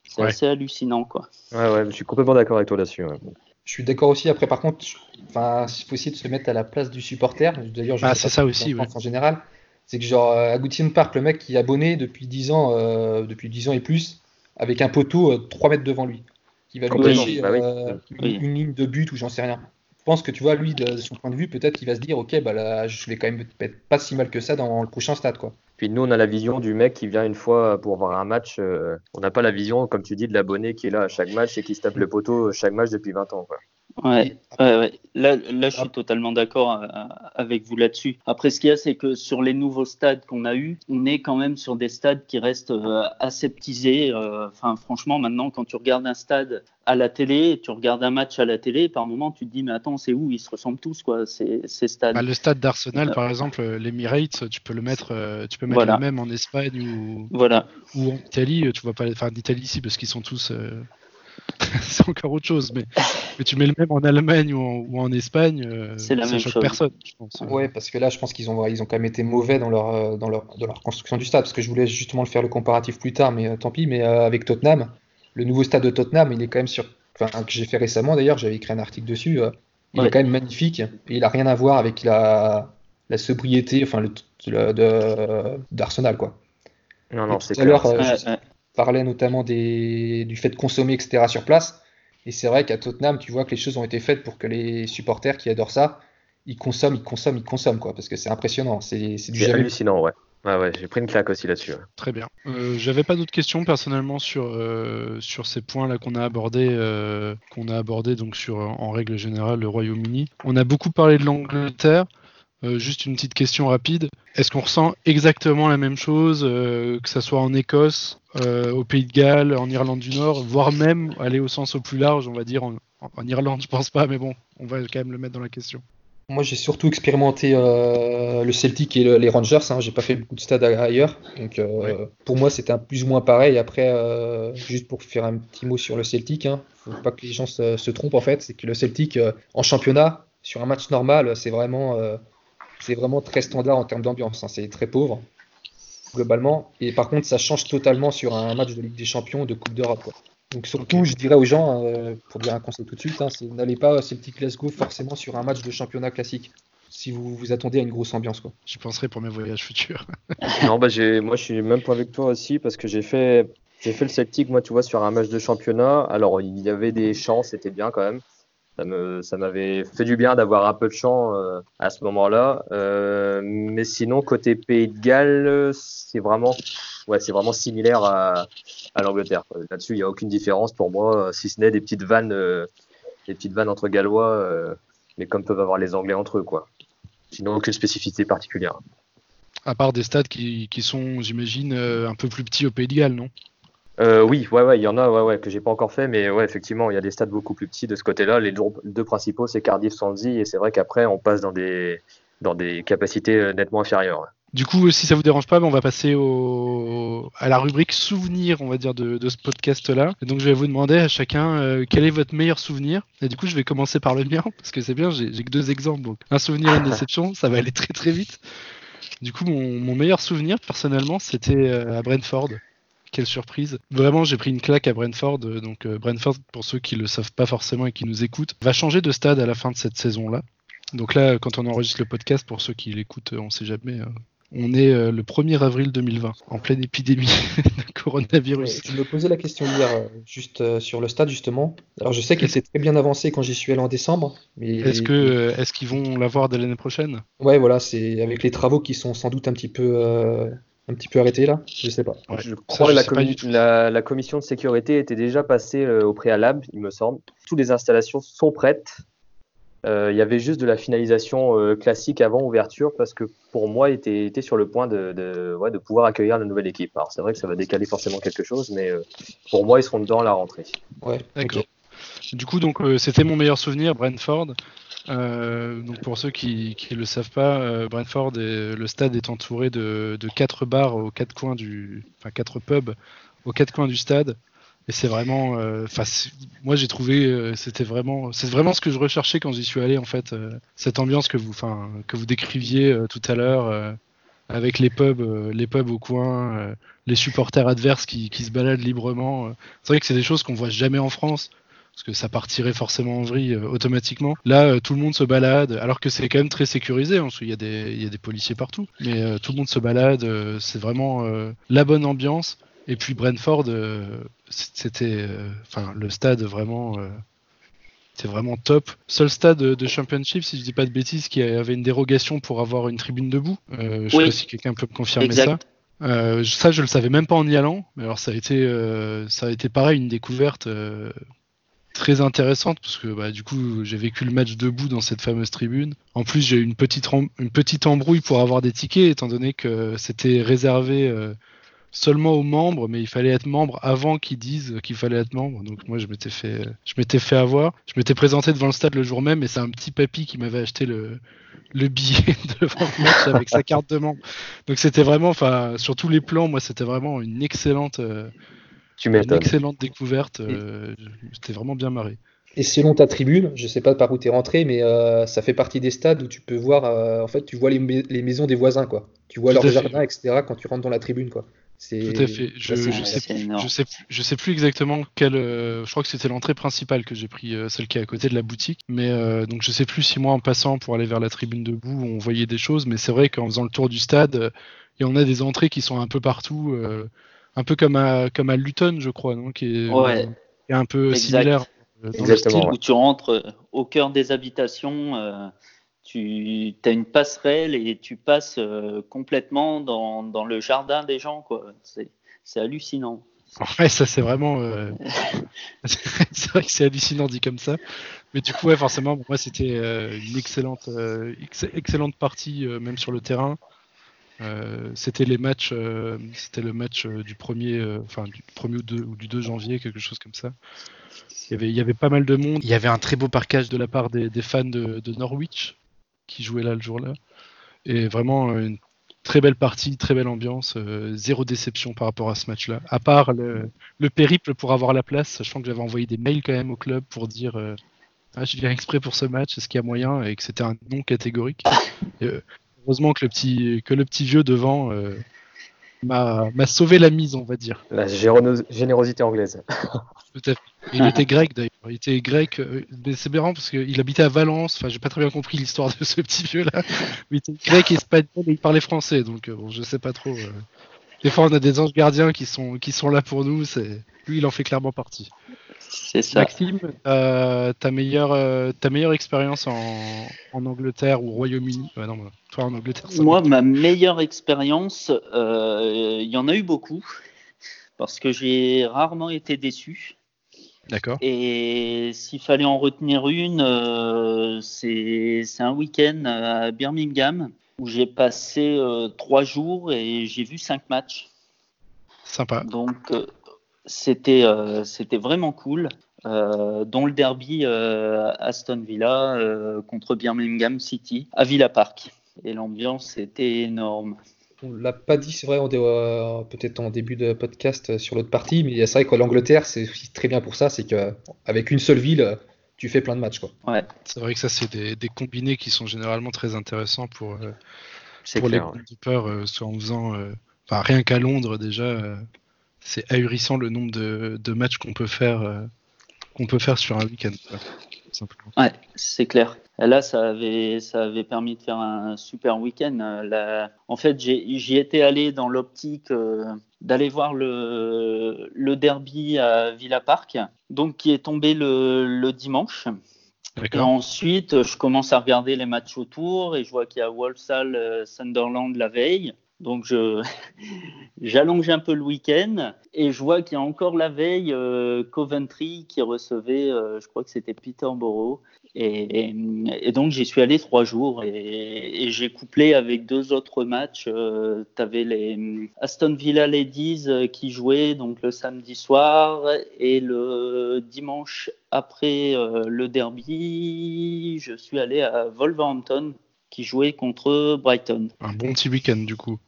C'est Ouais. assez hallucinant, quoi. Ouais, ouais, je suis complètement d'accord avec toi là-dessus. ouais. Je suis d'accord aussi. Après, par contre, enfin, il faut essayer de se mettre à la place du supporter. D'ailleurs, je Ah, c'est ça si aussi, en ouais. En général. C'est que genre euh, à Goodison Park, le mec qui est abonné depuis 10 ans, euh, depuis 10 ans et plus, avec un poteau euh, 3 mètres devant lui, qui va lui cacher bah euh, une, Oui. une ligne de but ou j'en sais rien. Je pense que tu vois, lui, de, de son point de vue, peut-être qu'il va se dire, ok, bah là, je vais quand même être pas si mal que ça dans le prochain stade, quoi. Puis nous, on a la vision du mec qui vient une fois pour voir un match. euh, on n'a pas la vision, comme tu dis, de l'abonné qui est là à chaque match et qui se tape le poteau chaque match depuis 20 ans. Quoi. Ouais, Et- ouais, ouais. Là, là, je suis Ah. totalement d'accord euh, avec vous là-dessus. Après, ce qu'il y a, c'est que sur les nouveaux stades qu'on a eus, on est quand même sur des stades qui restent euh, aseptisés. euh, Enfin, franchement, maintenant, quand tu regardes un stade à la télé, tu regardes un match à la télé, par moment, tu te dis, mais attends, c'est où? Ils se ressemblent tous, quoi, ces, ces stades. Bah, le stade d'Arsenal, Euh, par exemple, l'Emirates, tu peux le mettre, tu peux mettre Voilà. le même en Espagne ou, Voilà. ou en Italie. Tu vois pas, enfin d'Italie ici parce qu'ils sont tous. euh, <laughs> c'est encore autre chose, mais, mais tu mets le même en Allemagne ou en, ou en Espagne, euh, C'est la ça même choque chose. personne, je pense. Ouais, parce que là, je pense qu'ils ont, ils ont quand même été mauvais dans leur, euh, dans leur, dans leur construction du stade. Parce que je voulais justement le faire le comparatif plus tard, mais euh, tant pis. Mais euh, avec Tottenham, le nouveau stade de Tottenham, il est quand même sur. Enfin, que j'ai fait récemment d'ailleurs, j'avais écrit un article dessus. euh, il Ouais. est quand même magnifique et il a rien à voir avec la, la sobriété, enfin, le, le- de, d'Arsenal, quoi. Non, non, c'est clair. euh, Ouais, ouais. Parlais notamment des, du fait de consommer, etc. sur place. Et c'est vrai qu'à Tottenham, tu vois que les choses ont été faites pour que les supporters qui adorent ça, ils consomment, ils consomment, ils consomment, quoi. Parce que c'est impressionnant. C'est c'est du C'est jamais hallucinant, ouais. Ouais, ouais, j'ai pris une claque aussi là-dessus. ouais. Très bien. Euh, J'avais pas d'autres questions personnellement sur euh, sur ces points là qu'on a abordés euh, qu'on a abordé donc sur en règle générale le Royaume-Uni. On a beaucoup parlé de l'Angleterre. Euh, juste une petite question rapide. Est-ce qu'on ressent exactement la même chose, euh, que ça soit en Écosse, euh, au Pays de Galles, en Irlande du Nord, voire même aller au sens au plus large, on va dire en, en Irlande, je pense pas, mais bon, on va quand même le mettre dans la question. Moi, j'ai surtout expérimenté le Celtic et le- les Rangers. Hein. J'ai pas fait beaucoup de stades ailleurs. Donc, Ouais. pour moi, c'était un plus ou moins pareil. Après, juste pour faire un petit mot sur le Celtic, hein, faut pas que les gens se, se trompent en fait. C'est que le Celtic, en championnat, sur un match normal, c'est vraiment, c'est vraiment très standard en termes d'ambiance. hein. C'est très pauvre, globalement. Et par contre, ça change totalement sur un match de Ligue des Champions, de Coupe d'Europe. Donc, surtout, je dirais aux gens, euh, pour dire un conseil tout de suite, hein, c'est n'allez pas à Celtic Glasgow forcément sur un match de championnat classique si vous vous attendez à une grosse ambiance. Quoi. J'y penserai pour mes voyages futurs. <laughs> Non, bah, j'ai, moi, je suis même pas avec toi aussi parce que j'ai fait, j'ai fait le Celtic, moi, tu vois, sur un match de championnat. Alors, il y avait des chants, c'était bien quand même. Ça m'avait fait du bien d'avoir un peu de chant euh, à ce moment-là. Euh, mais sinon, côté Pays de Galles, c'est vraiment, ouais, c'est vraiment similaire à, l'Angleterre. Là-dessus, il n'y a aucune différence pour moi, si ce n'est des petites vannes, euh, des petites vannes entre Gallois, euh, mais comme peuvent avoir les Anglais entre eux, quoi. Sinon, aucune spécificité particulière. À part des stades qui, sont, j'imagine, euh, un peu plus petits au Pays de Galles, non? Euh, oui, ouais, ouais, il y en a, ouais, ouais, que j'ai pas encore fait, mais ouais, effectivement, il y a des stades beaucoup plus petits de ce côté-là. Les deux, principaux, c'est Cardiff, Swansea, et c'est vrai qu'après, on passe dans des, dans des capacités euh, nettement inférieures. Du coup, si ça vous dérange pas, ben, on va passer au... à la rubrique souvenirs, on va dire, de, de ce podcast-là. Donc, je vais vous demander à chacun euh, quel est votre meilleur souvenir. Et du coup, je vais commencer par le mien, <laughs> parce que c'est bien, j'ai j'ai que deux exemples. Donc, un souvenir et une <laughs> déception, ça va aller très très vite. Du coup, mon, mon meilleur souvenir, personnellement, c'était euh, à Brentford. Quelle surprise. Vraiment, j'ai pris une claque à Brentford. euh, Donc, euh, Brentford, pour ceux qui le savent pas forcément et qui nous écoutent, va changer de stade à la fin de cette saison-là. Donc là, quand on enregistre le podcast, pour ceux qui l'écoutent, euh, on sait jamais. on est le 1er avril 2020, en pleine épidémie <laughs> de coronavirus. Je me posais la question hier, juste sur le stade, justement. Alors, je sais qu'il était très bien avancé quand j'y suis allé en décembre, mais Est-ce que qu'ils vont l'avoir dès l'année prochaine? Ouais, voilà, c'est avec les travaux qui sont sans doute un petit peu, euh, un petit peu arrêtés là? Je sais pas. Ouais. Je Ça, crois je que la, commission de sécurité était déjà passée euh, au préalable, il me semble. Toutes les installations sont prêtes. Euh, il y avait juste de la finalisation euh, classique avant ouverture parce que pour moi, il était, était sur le point de, de, ouais, de, pouvoir accueillir la nouvelle équipe. Alors c'est vrai que ça va décaler forcément quelque chose, mais euh, pour moi, ils seront dedans à la rentrée. Ouais, D'accord. Du coup, donc euh, c'était mon meilleur souvenir, Brentford. Euh, donc pour ceux qui ne le savent pas, euh, Brentford, le stade est entouré de, de quatre bars aux quatre coins du, enfin quatre pubs aux quatre coins du stade. Et c'est vraiment, euh, enfin moi j'ai trouvé, euh, c'était vraiment, c'est vraiment ce que je recherchais quand j'y suis allé en fait, cette ambiance que vous, enfin que vous décriviez tout à l'heure. avec les pubs, les pubs au coin, les supporters adverses qui, qui se baladent librement. C'est vrai que c'est des choses qu'on voit jamais en France parce que ça partirait forcément en vrille euh, automatiquement. Là, euh, tout le monde se balade, alors que c'est quand même très sécurisé, hein, parce qu'il y, y a des policiers partout, mais euh, tout le monde se balade, c'est vraiment la bonne ambiance. Et puis Brentford, c'était, enfin, le stade vraiment, c'était vraiment top. Seul stade de Championship, si je dis pas de bêtises, qui avait une dérogation pour avoir une tribune debout. Je Oui. sais pas si quelqu'un peut me confirmer ça. Euh, ça, je le savais même pas en y allant. Mais alors, ça a été, euh, ça a été pareil, une découverte euh, très intéressante parce que bah, du coup, j'ai vécu le match debout dans cette fameuse tribune. En plus, j'ai eu une petite, une petite embrouille pour avoir des tickets, étant donné que c'était réservé euh, seulement aux membres, mais il fallait être membre avant qu'ils disent qu'il fallait être membre. Donc moi, je m'étais fait, fait avoir. Je m'étais présenté devant le stade le jour même, et c'est un petit papy qui m'avait acheté le le billet <laughs> devant le match avec sa carte de membre. Donc c'était vraiment, enfin, sur tous les plans, moi, c'était vraiment une excellente, euh, Tu une m'étonnes. excellente découverte. euh, J'étais vraiment bien marré. Et selon ta tribune, je sais pas par où tu es rentré, mais euh, ça fait partie des stades où tu peux voir, euh, en fait, tu vois les, mais- les maisons des voisins, quoi. Tu vois Tout leur à fait. jardin, etc. quand tu rentres dans la tribune, quoi. C'est Tout à fait. Je, je sais, plus- énorme. je sais, plus- je sais plus exactement quelle. euh, je crois que c'était l'entrée principale que j'ai pris, euh, celle qui est à côté de la boutique. Mais euh, donc je sais plus si moi en passant pour aller vers la tribune debout, on voyait des choses. Mais c'est vrai qu'en faisant le tour du stade, euh, il y en a des entrées qui sont un peu partout, euh, un peu comme à comme à Luton, je crois, non? Qui est, Ouais. qui est un peu Exact. similaire euh, le Exactement, style. ouais. Où tu rentres euh, au cœur des habitations, euh, tu as une passerelle et tu passes euh, complètement dans, dans le jardin des gens. quoi. C'est c'est hallucinant. Ouais, ça c'est vraiment. euh, <laughs> c'est vrai que c'est hallucinant dit comme ça. Mais du coup, ouais, forcément, pour moi c'était euh, une excellente, euh, ex- excellente partie, euh, même sur le terrain. Euh, euh, c'était le match euh, du premier, enfin ou, du 2 janvier, quelque chose comme ça. Il y avait, pas mal de monde. Il y avait un très beau parquage de la part des, fans de, Norwich qui jouaient là le jour-là. Et vraiment une très belle partie, très belle ambiance, zéro déception par rapport à ce match-là. À part le, le périple pour avoir la place, sachant que j'avais envoyé des mails quand même au club pour dire ah, je viens exprès pour ce match, est-ce qu'il y a moyen et que c'était un non catégorique. Heureusement que le petit que le petit vieux devant euh, m'a sauvé la mise, on va dire. La générosité anglaise. Tout à fait. Et il était grec d'ailleurs. Il était grec. euh, mais c'est marrant parce qu'il habitait à Valence. Enfin, j'ai pas très bien compris l'histoire de ce petit vieux là. Mais il était grec, espagnol et il parlait français. Donc euh, bon, je sais pas trop. Des fois, on a des anges gardiens qui sont qui sont là pour nous. Lui, il en fait clairement partie. C'est ça. Maxime, euh, ta meilleure euh, ta meilleure expérience en, en Angleterre ou au Royaume-Uni? Ouais, non, toi en Angleterre. ça Moi, ma meilleure expérience, euh, il y en a eu beaucoup, parce que j'ai rarement été déçu. D'accord. Et s'il fallait en retenir une, euh, c'est c'est un week-end à Birmingham où j'ai passé euh, trois jours et j'ai vu cinq matchs. Sympa. Donc euh, c'était euh, c'était vraiment cool. Euh, dont le derby euh, Aston Villa euh, contre Birmingham City à Villa Park. Et l'ambiance était énorme. On l'a pas dit, c'est vrai, euh, peut-être en début de podcast euh, sur l'autre partie, mais c'est vrai que l'Angleterre, c'est aussi très bien pour ça, c'est qu'avec une seule ville, tu fais plein de matchs, quoi. Ouais, C'est vrai que ça, c'est des, des combinés qui sont généralement très intéressants pour, euh, pour clair. les ouais. goalkeepers, euh, soit en faisant. euh, Enfin, rien qu'à Londres, déjà, euh, c'est ahurissant le nombre de, de matchs qu'on peut faire. euh, qu'on peut faire sur un week-end. ouais c'est clair. Là, ça avait, ça avait permis de faire un super week-end. Euh, là, en fait, j'y étais allé dans l'optique euh, d'aller voir le, le derby à Villa Park, donc qui est tombé le, le dimanche. Et ensuite, je commence à regarder les matchs autour et je vois qu'il y a Walsall Sunderland la veille. Donc je <laughs> j'allonge un peu le week-end et je vois qu'il y a encore la veille euh, Coventry qui recevait, euh, je crois que c'était Peterborough. Et, donc j'y suis allé trois jours et, j'ai couplé avec deux autres matchs. Euh, tu avais les Aston Villa Ladies qui jouaient donc le samedi soir et le dimanche après le derby, je suis allé à Wolverhampton qui jouait contre Brighton. Un bon petit week-end du coup.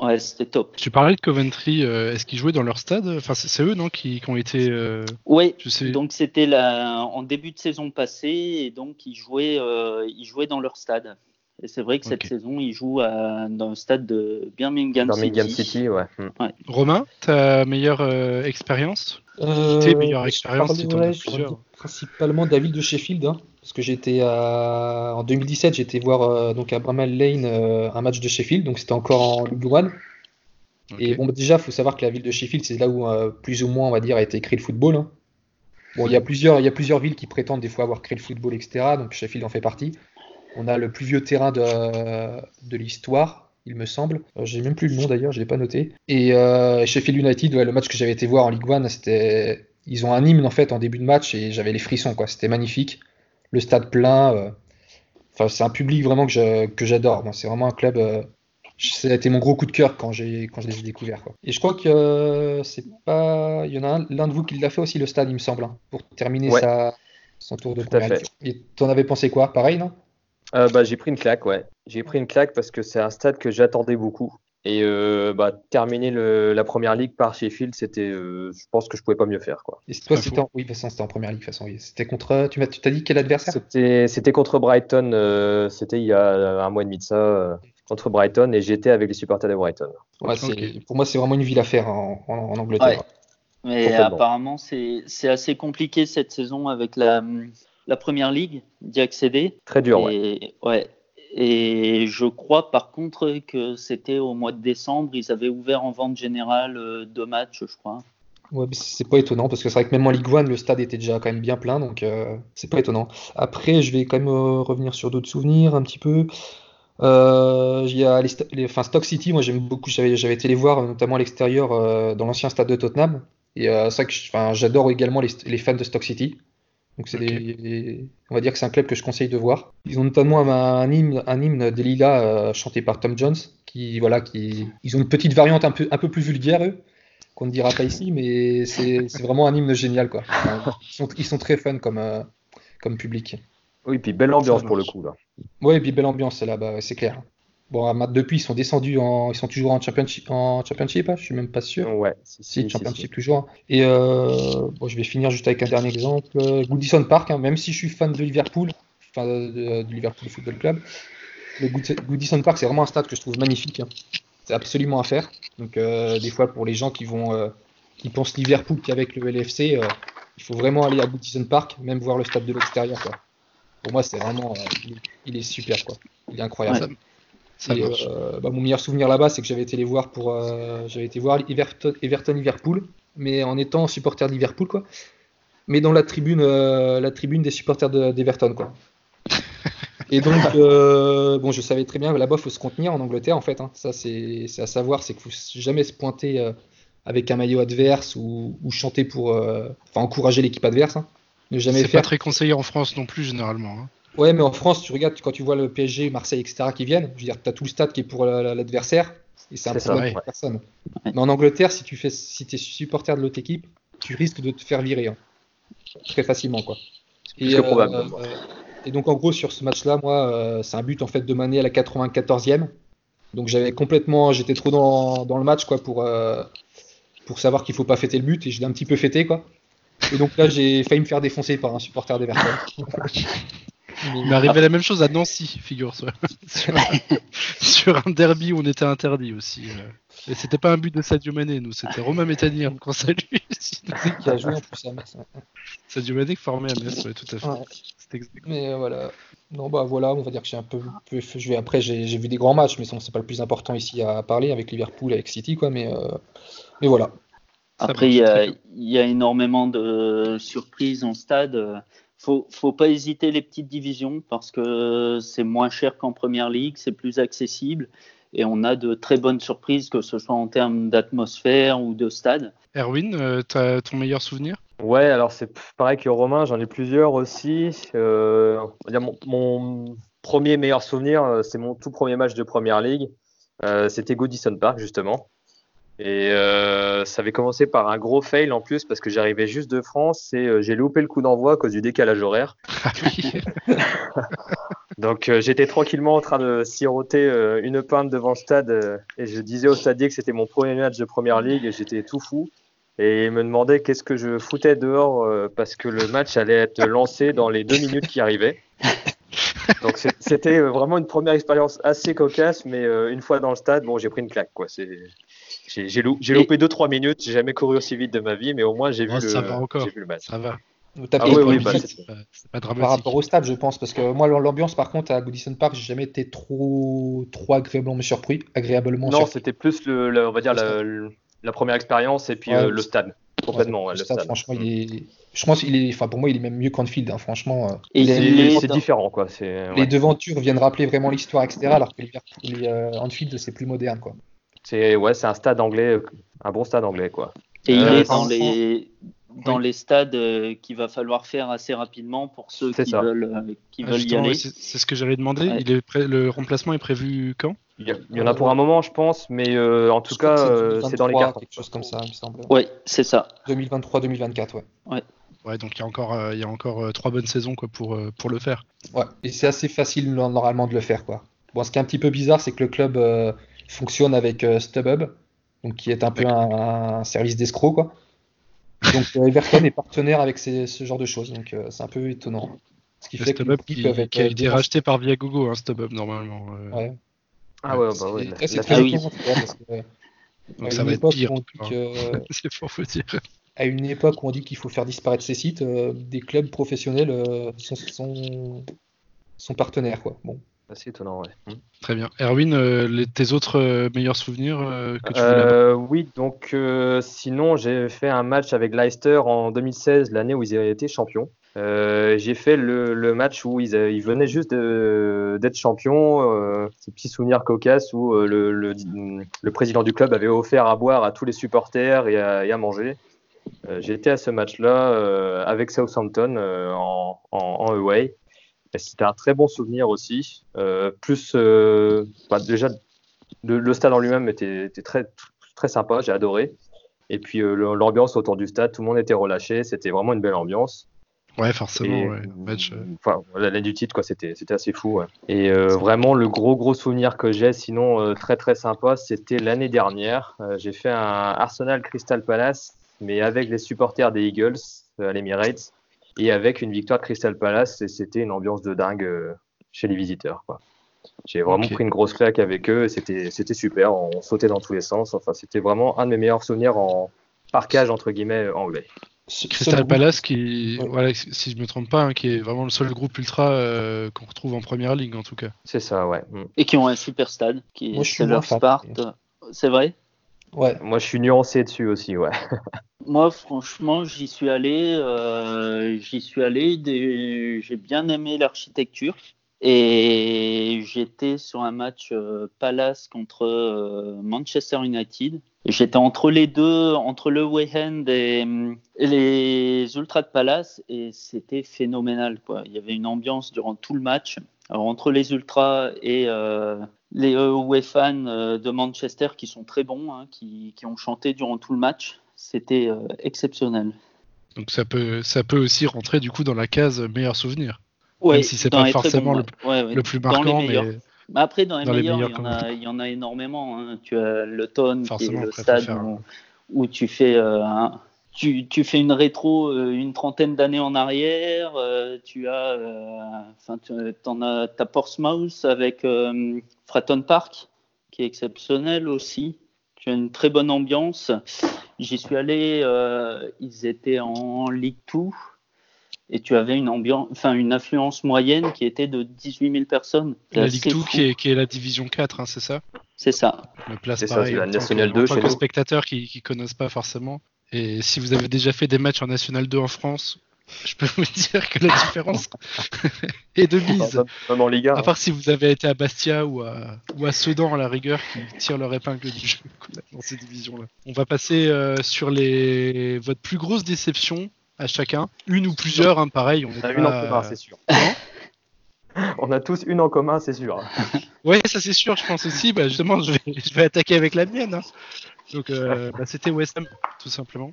Ouais, c'était top. Tu parlais de Coventry, euh, est-ce qu'ils jouaient dans leur stade? Enfin, c'est eux, non, qui, qui ont été. Euh, oui, donc c'était la... en début de saison passée, et donc ils jouaient, euh, ils jouaient dans leur stade. Et c'est vrai que cette saison, ils jouent à... dans le stade de Birmingham, Birmingham City. ouais. Hmm. ouais. Romain, ta meilleure expérience? Euh, Tes meilleures expériences, si parlerai Principalement David de Sheffield, hein, parce que j'étais à... en 2017, j'étais voir euh, donc à Bramall Lane euh, un match de Sheffield, donc c'était encore en Ligue 1. Et bon, bah, déjà, il faut savoir que la ville de Sheffield, c'est là où euh, plus ou moins, on va dire, a été créé le football. hein. Bon, il y a plusieurs, il y a plusieurs villes qui prétendent des fois avoir créé le football, etc. Donc Sheffield en fait partie. On a le plus vieux terrain de, de l'histoire, il me semble. J'ai même plus le nom d'ailleurs, je l'ai pas noté. Et Sheffield United, ouais, le match que j'avais été voir en Ligue 1, c'était, ils ont un hymne en fait en début de match et j'avais les frissons quoi. C'était magnifique. Le stade plein. euh, Enfin, c'est un public vraiment que j'adore. Moi, c'est vraiment un club. euh, ça a été mon gros coup de cœur quand j'ai quand je les ai découverts. Quoi. Et je crois que euh, c'est pas. Il y en a un- l'un de vous qui l'a fait aussi le stade, il me semble, hein, pour terminer Ouais. sa, son tour de Tout à fait. Et t'en avais pensé quoi? Pareil, non? Euh, bah, j'ai pris une claque, ouais. J'ai pris une claque parce que c'est un stade que j'attendais beaucoup. Et euh, bah, terminer le- la première ligue par Sheffield, c'était, euh, je pense que je pouvais pas mieux faire, quoi. Et toi, pas c'était en... Oui, de toute façon, c'était en première ligue. De toute façon, oui. C'était contre. Tu m'as, tu t'as dit quel adversaire? C'était, c'était contre Brighton, euh, c'était il y a un mois et demi de ça, euh, contre Brighton, et j'étais avec les supporters de Brighton. Ouais, Pour moi, c'est vraiment une ville à faire en, en- en Angleterre. Ouais. Mais apparemment, c'est c'est assez compliqué cette saison avec la, la première ligue d'y accéder. Très dur, ouais. Et, ouais. Et je crois par contre que c'était au mois de décembre, ils avaient ouvert en vente générale euh, deux matchs, je crois. Ouais, c'est pas étonnant parce que c'est vrai que même en Ligue 1, le stade était déjà quand même bien plein, donc euh, c'est pas étonnant. Après, je vais quand même euh, revenir sur d'autres souvenirs un petit peu. Il y a enfin, Stock City, moi j'aime beaucoup, j'avais été les voir notamment à l'extérieur dans l'ancien stade de Tottenham. Et c'est vrai que j'adore également les fans de Stock City. Donc c'est on va dire que c'est un club que je conseille de voir. Ils ont notamment un, un hymne, un hymne des Lilas euh, chanté par Tom Jones, qui voilà, qui ils ont une petite variante un peu, un peu plus vulgaire eux, qu'on ne dira pas ici, mais c'est c'est vraiment un hymne génial quoi. Enfin, ils sont, ils sont très fun comme, euh, comme public. Oui, puis belle ambiance pour le coup, là. Ouais, et puis belle ambiance là-bas, c'est clair. Bon, à- depuis ils sont descendus en, ils sont toujours en championship, en championship, hein, je suis même pas sûr. Ouais, si, Si, si, Championship si. toujours. Et euh, bon, je vais finir juste avec un dernier exemple. Euh, Goodison Park, hein, même si je suis fan de Liverpool, enfin de, de- de Liverpool Football Club, le Good- Goodison Park, c'est vraiment un stade que je trouve magnifique. hein. C'est absolument à faire. Donc, euh, des fois, pour les gens qui vont, euh, qui pensent Liverpool qu'avec le LFC, euh, il faut vraiment aller à Goodison Park, même voir le stade de l'extérieur. quoi. Pour moi, c'est vraiment, euh, il, est, il est super, quoi. Il est incroyable. Ouais. Ça Et, marche. bah, mon meilleur souvenir là-bas, c'est que j'avais été les voir pour, euh, j'avais été voir Everton, Everton Liverpool, mais en étant supporter de Liverpool, quoi. Mais dans la tribune, euh, la tribune des supporters de- d'Everton, quoi. <laughs> Et donc, euh, bon, je savais très bien, là-bas, il faut se contenir en Angleterre, en fait. hein. Ça, c'est à savoir, c'est qu'il faut jamais se pointer euh, avec un maillot adverse ou, ou chanter pour, euh, enfin, encourager l'équipe adverse. hein. Ne jamais C'est pas très conseillé en France non plus, généralement. hein. Ouais, mais en France, tu regardes quand tu vois le PSG, Marseille, etc. qui viennent, je veux dire, tu as tout le stade qui est pour la- la- l'adversaire, et c'est un ça, problème ouais. pour personne. Ouais. Mais en Angleterre, si tu fais, si es supporter de l'autre équipe, tu risques de te faire virer, hein. très facilement, quoi. que probable. euh, et donc, en gros, sur ce match-là, moi, euh, c'est un but en fait de Mané à la 94e. Donc, j'avais complètement, j'étais trop dans, dans le match, quoi, pour, euh, pour savoir qu'il faut pas fêter le but, et je l'ai un petit peu fêté, quoi. Et donc là, j'ai failli me faire défoncer par un supporter d'Everton. <laughs> Il m'est arrivé la même chose à Nancy, figure-toi. sur, <laughs> <laughs> sur un derby où on était interdit aussi. euh. Et c'était pas un but de Sadio Mané, nous, c'était Romain Métani hein, qu'on salue. <laughs> Qui a joué en plus à Metz. ouais. Sadio Mané formé à Metz, ouais, tout à fait. Ouais. C'est exact. Mais euh, voilà. Non, bah voilà, on va dire que j'ai un peu, peu joué. Après, j'ai vu des grands matchs, mais c'est pas le plus important ici à parler avec Liverpool, avec City, quoi. Mais, euh, mais voilà. Après, y, a, il y a énormément de surprises en stade. Faut, faut pas hésiter les petites divisions parce que c'est moins cher qu'en première ligue, c'est plus accessible. et on a de très bonnes surprises, que ce soit en termes d'atmosphère ou de stade. Erwin, euh, t'as ton meilleur souvenir? Ouais, alors c'est pareil que Romain, j'en ai plusieurs aussi. Euh, on va dire mon, mon premier meilleur souvenir, euh, c'est mon tout premier match de Première League. Euh, C'était Goodison Park, justement. Et euh, ça avait commencé par un gros fail en plus parce que j'arrivais juste de France et euh, j'ai loupé le coup d'envoi à cause du décalage horaire. <laughs> <laughs> Donc euh, j'étais tranquillement en train de siroter une pinte devant le stade et je disais au stadier que c'était mon premier match de première ligue et j'étais tout fou. Et il me demandait qu'est-ce que je foutais dehors parce que le match allait être lancé dans les deux minutes qui arrivaient. <laughs> Donc c'était vraiment une première expérience assez cocasse, mais une fois dans le stade, bon, j'ai pris une claque. quoi. C'est- J'ai Et- loupé 2-3 minutes, j'ai jamais couru aussi vite de ma vie, mais au moins j'ai vu, vu le match. Ça va. Ah oui, bah, claque. c'est- pas, pas Par dramatique. rapport au stade, je pense, parce que moi, l'ambiance, par contre, à Goodison Park, j'ai jamais été trop, trop agréablement surpris, agréablement Non, c'était plus le, le- on va dire Le la, première expérience et puis Ouais, euh, le stade. Complètement, ouais, Le le stade, stade. franchement, il est, je pense, il est, enfin, pour moi, il est même mieux qu'Anfield, hein, franchement. euh. Et C'est différent, quoi. Les devantures viennent rappeler vraiment l'histoire, etc. Alors que les, euh, Anfield, c'est plus moderne, quoi. C'est ouais, c'est un stade anglais, euh, un bon stade anglais, quoi. Et il Euh, est dans les, dans Oui. les stades euh, qu'il va falloir faire assez rapidement pour ceux qui ça. veulent, euh, qui Ah, veulent y aller. ouais, c'est ce que j'allais demander. Ouais. Il est prêt- le remplacement est prévu quand? Il y, a- il y en a pour un moment, je pense, mais euh, en tout Je cas, c'est dans les 2023, cartons. quelque chose comme ça, il me semble. Ouais, c'est ça. 2023-2024, ouais. Ouais, donc il y a encore, euh, il y a encore euh, trois bonnes saisons quoi pour euh, pour le faire. Ouais, et c'est assez facile no- normalement de le faire, quoi. Bon, ce qui est un petit peu bizarre, c'est que le club euh, fonctionne avec euh, StubHub, donc qui est un peu un, un service d'escroc, quoi. Donc euh, Everton est partenaire avec ces- ce genre de choses, donc euh, c'est un peu étonnant. Ce qui Le fait que StubHub qui, qui a euh, été racheté par Viagogo, hein, StubHub normalement. euh, Ouais. Ah ouais, C'est bah ouais. c'est très Ah oui. parce que, donc à ça une va être époque pire. <laughs> C'est fort faut dire. à une époque où on dit qu'il faut faire disparaître ces sites, euh, des clubs professionnels euh, sont, sont, sont partenaires, quoi. Bon. C'est étonnant, ouais. Hmm. Très bien. Erwin, euh, les- tes autres euh, meilleurs souvenirs euh, que tu voulais oui, donc sinon j'ai fait un match avec Leicester en 2016, l'année où ils avaient été champions. J'ai fait le, le match où ils, venaient juste d'être champions, euh, ce petit souvenir cocasse où le, le, le président du club avait offert à boire à tous les supporters et à, et à manger. J'ai été à ce match-là avec Southampton en, en, en away. Et C'était un très bon souvenir aussi. Euh, plus, euh, bah, déjà, le, le stade en lui-même était, était très, très sympa, j'ai adoré. Et puis euh, l'ambiance autour du stade, tout le monde était relâché, c'était vraiment une belle ambiance. Ouais, forcément. Et, ouais. Match, Enfin, l'année du titre, quoi, c'était, c'était assez fou. ouais. Et euh, vraiment, le gros, gros souvenir que j'ai, sinon euh, très, très sympa, c'était l'année dernière. Euh, j'ai fait un Arsenal Crystal Palace, mais avec les supporters des Eagles à l'Emirates et avec une victoire de Crystal Palace. C'était une ambiance de dingue euh, chez les visiteurs. J'ai vraiment pris une grosse claque avec eux. C'était, super. On sautait dans tous les sens. Enfin, c'était vraiment un de mes meilleurs souvenirs en parquage, entre guillemets, anglais. Ce- Crystal Palace, qui, Ouais. voilà, si je me trompe pas, hein, qui est vraiment le seul groupe ultra euh, qu'on retrouve en première ligue en tout cas. C'est ça, ouais. Mm. Et qui ont un super stade, qui Moi, est fan. Sparte. C'est vrai? Ouais, Moi, je suis nuancé dessus aussi, ouais. <laughs> Moi, franchement, j'y suis allé. euh, j'y suis allé. des- J'ai bien aimé l'architecture. Et j'étais sur un match euh, Palace contre euh, Manchester United. J'étais entre les deux, entre le Wayhand et, et les Ultras de Palace, et c'était phénoménal. Quoi. Il y avait une ambiance durant tout le match. Alors, entre les Ultras et euh, les Way fans euh, de Manchester qui sont très bons, hein, qui, qui ont chanté durant tout le match, c'était euh, exceptionnel. Donc ça peut, ça peut aussi rentrer du coup dans la case meilleur souvenir. Ouais, Même si c'est pas forcément. Ouais, ouais. Le plus marquant, mais Mais après, dans les Dans les meilleurs, il, y en a, il y en a énormément. hein. Tu as le Ton, qui est le stade où, où tu fais euh, un- tu, tu fais une rétro euh, une trentaine d'années en arrière. euh, tu as, euh, enfin, en as, t'as Portsmouth avec euh, Fratton Park, qui est exceptionnel aussi. Tu as une très bonne ambiance. J'y suis allé, euh, ils étaient en Ligue 2 et tu avais une ambiance, enfin une affluence moyenne qui était de 18 000 personnes. La Ligue 2 fou. qui est, qui est la division 4, hein, c'est ça? C'est ça. Me place ça, pareil c'est la en tant que- National en 2 tant chez nous. spectateurs qui, qui connaissent pas forcément. Et si vous avez déjà fait des matchs en National 2 en France, je peux vous dire que la différence <laughs> est de mise. Même en Liga. À part si vous avez été à Bastia ou à, ou à Sedan à la rigueur qui tirent leur épingle du jeu <laughs> dans ces divisions-là. On va passer euh, sur les votre plus grosse déception à chacun, une ou plusieurs, hein, pareil. On, On a une en commun, c'est sûr. On a tous une en commun, c'est sûr. Ouais, ça c'est sûr, je pense aussi. Bah, justement, je vais, je vais attaquer avec la mienne. hein. Donc, euh, bah, c'était West Ham, tout simplement.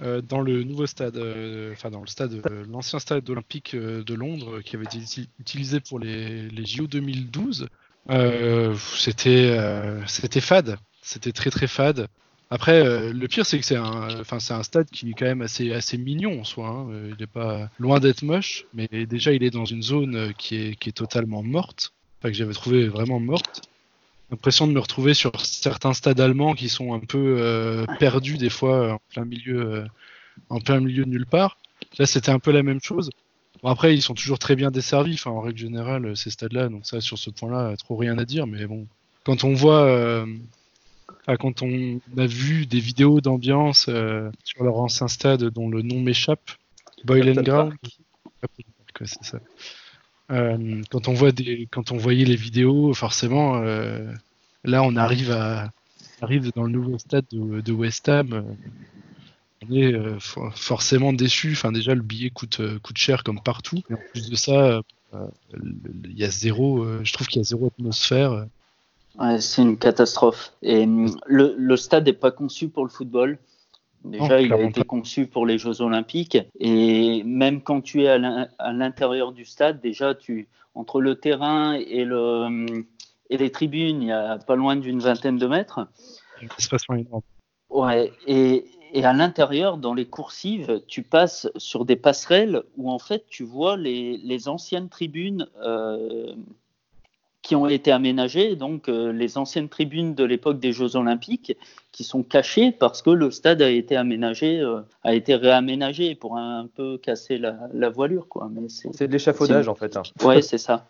Euh, dans le nouveau stade, euh, enfin dans le stade, l'ancien stade olympique de Londres, qui avait été uti- utilisé pour les, les JO 2012, euh, c'était, c'était fade. C'était très très fade. Après, le pire, c'est que c'est un, enfin, c'est un stade qui est quand même assez, assez mignon en soi. hein. Il n'est pas loin d'être moche, mais déjà, il est dans une zone qui est, qui est totalement morte. Enfin, que j'avais trouvé vraiment morte. L'impression de me retrouver sur certains stades allemands qui sont un peu euh, perdus des fois euh, en plein milieu, euh, en plein milieu de nulle part. Là, c'était un peu la même chose. Bon, après, ils sont toujours très bien desservis. Enfin, en règle générale, ces stades-là, donc ça, sur ce point-là, trop rien à dire. Mais bon, quand on voit, euh, quand on a vu des vidéos d'ambiance sur leur ancien stade dont le nom m'échappe, Boylan Ground, c'est ça. Euh, quand on voit des, quand on voyait les vidéos, forcément, euh, là, on arrive à, arrive dans le nouveau stade de, de West Ham. euh, on est euh, for- forcément déçu. Enfin, déjà, le billet coûte, coûte cher comme partout. Et en plus de ça, il y a zéro, je trouve qu'il y a zéro atmosphère. Ouais, c'est une catastrophe. Et le, le stade n'est pas conçu pour le football. Déjà, Non, il a été conçu pour les Jeux Olympiques. Et même quand tu es à l'in- à l'intérieur du stade, déjà, tu, entre le terrain et, le, et les tribunes, il y a pas loin d'une vingtaine de mètres. Un espacement énorme. Ouais, et, et à l'intérieur, dans les coursives, tu passes sur des passerelles où en fait tu vois les, les anciennes tribunes euh, qui ont été aménagées, donc euh, les anciennes tribunes de l'époque des Jeux Olympiques, qui sont cachées parce que le stade a été aménagé, euh, a été réaménagé pour un, peu casser la, la voilure, quoi. Mais c'est, C'est de l'échafaudage en fait. hein. ouais, <laughs> c'est ça,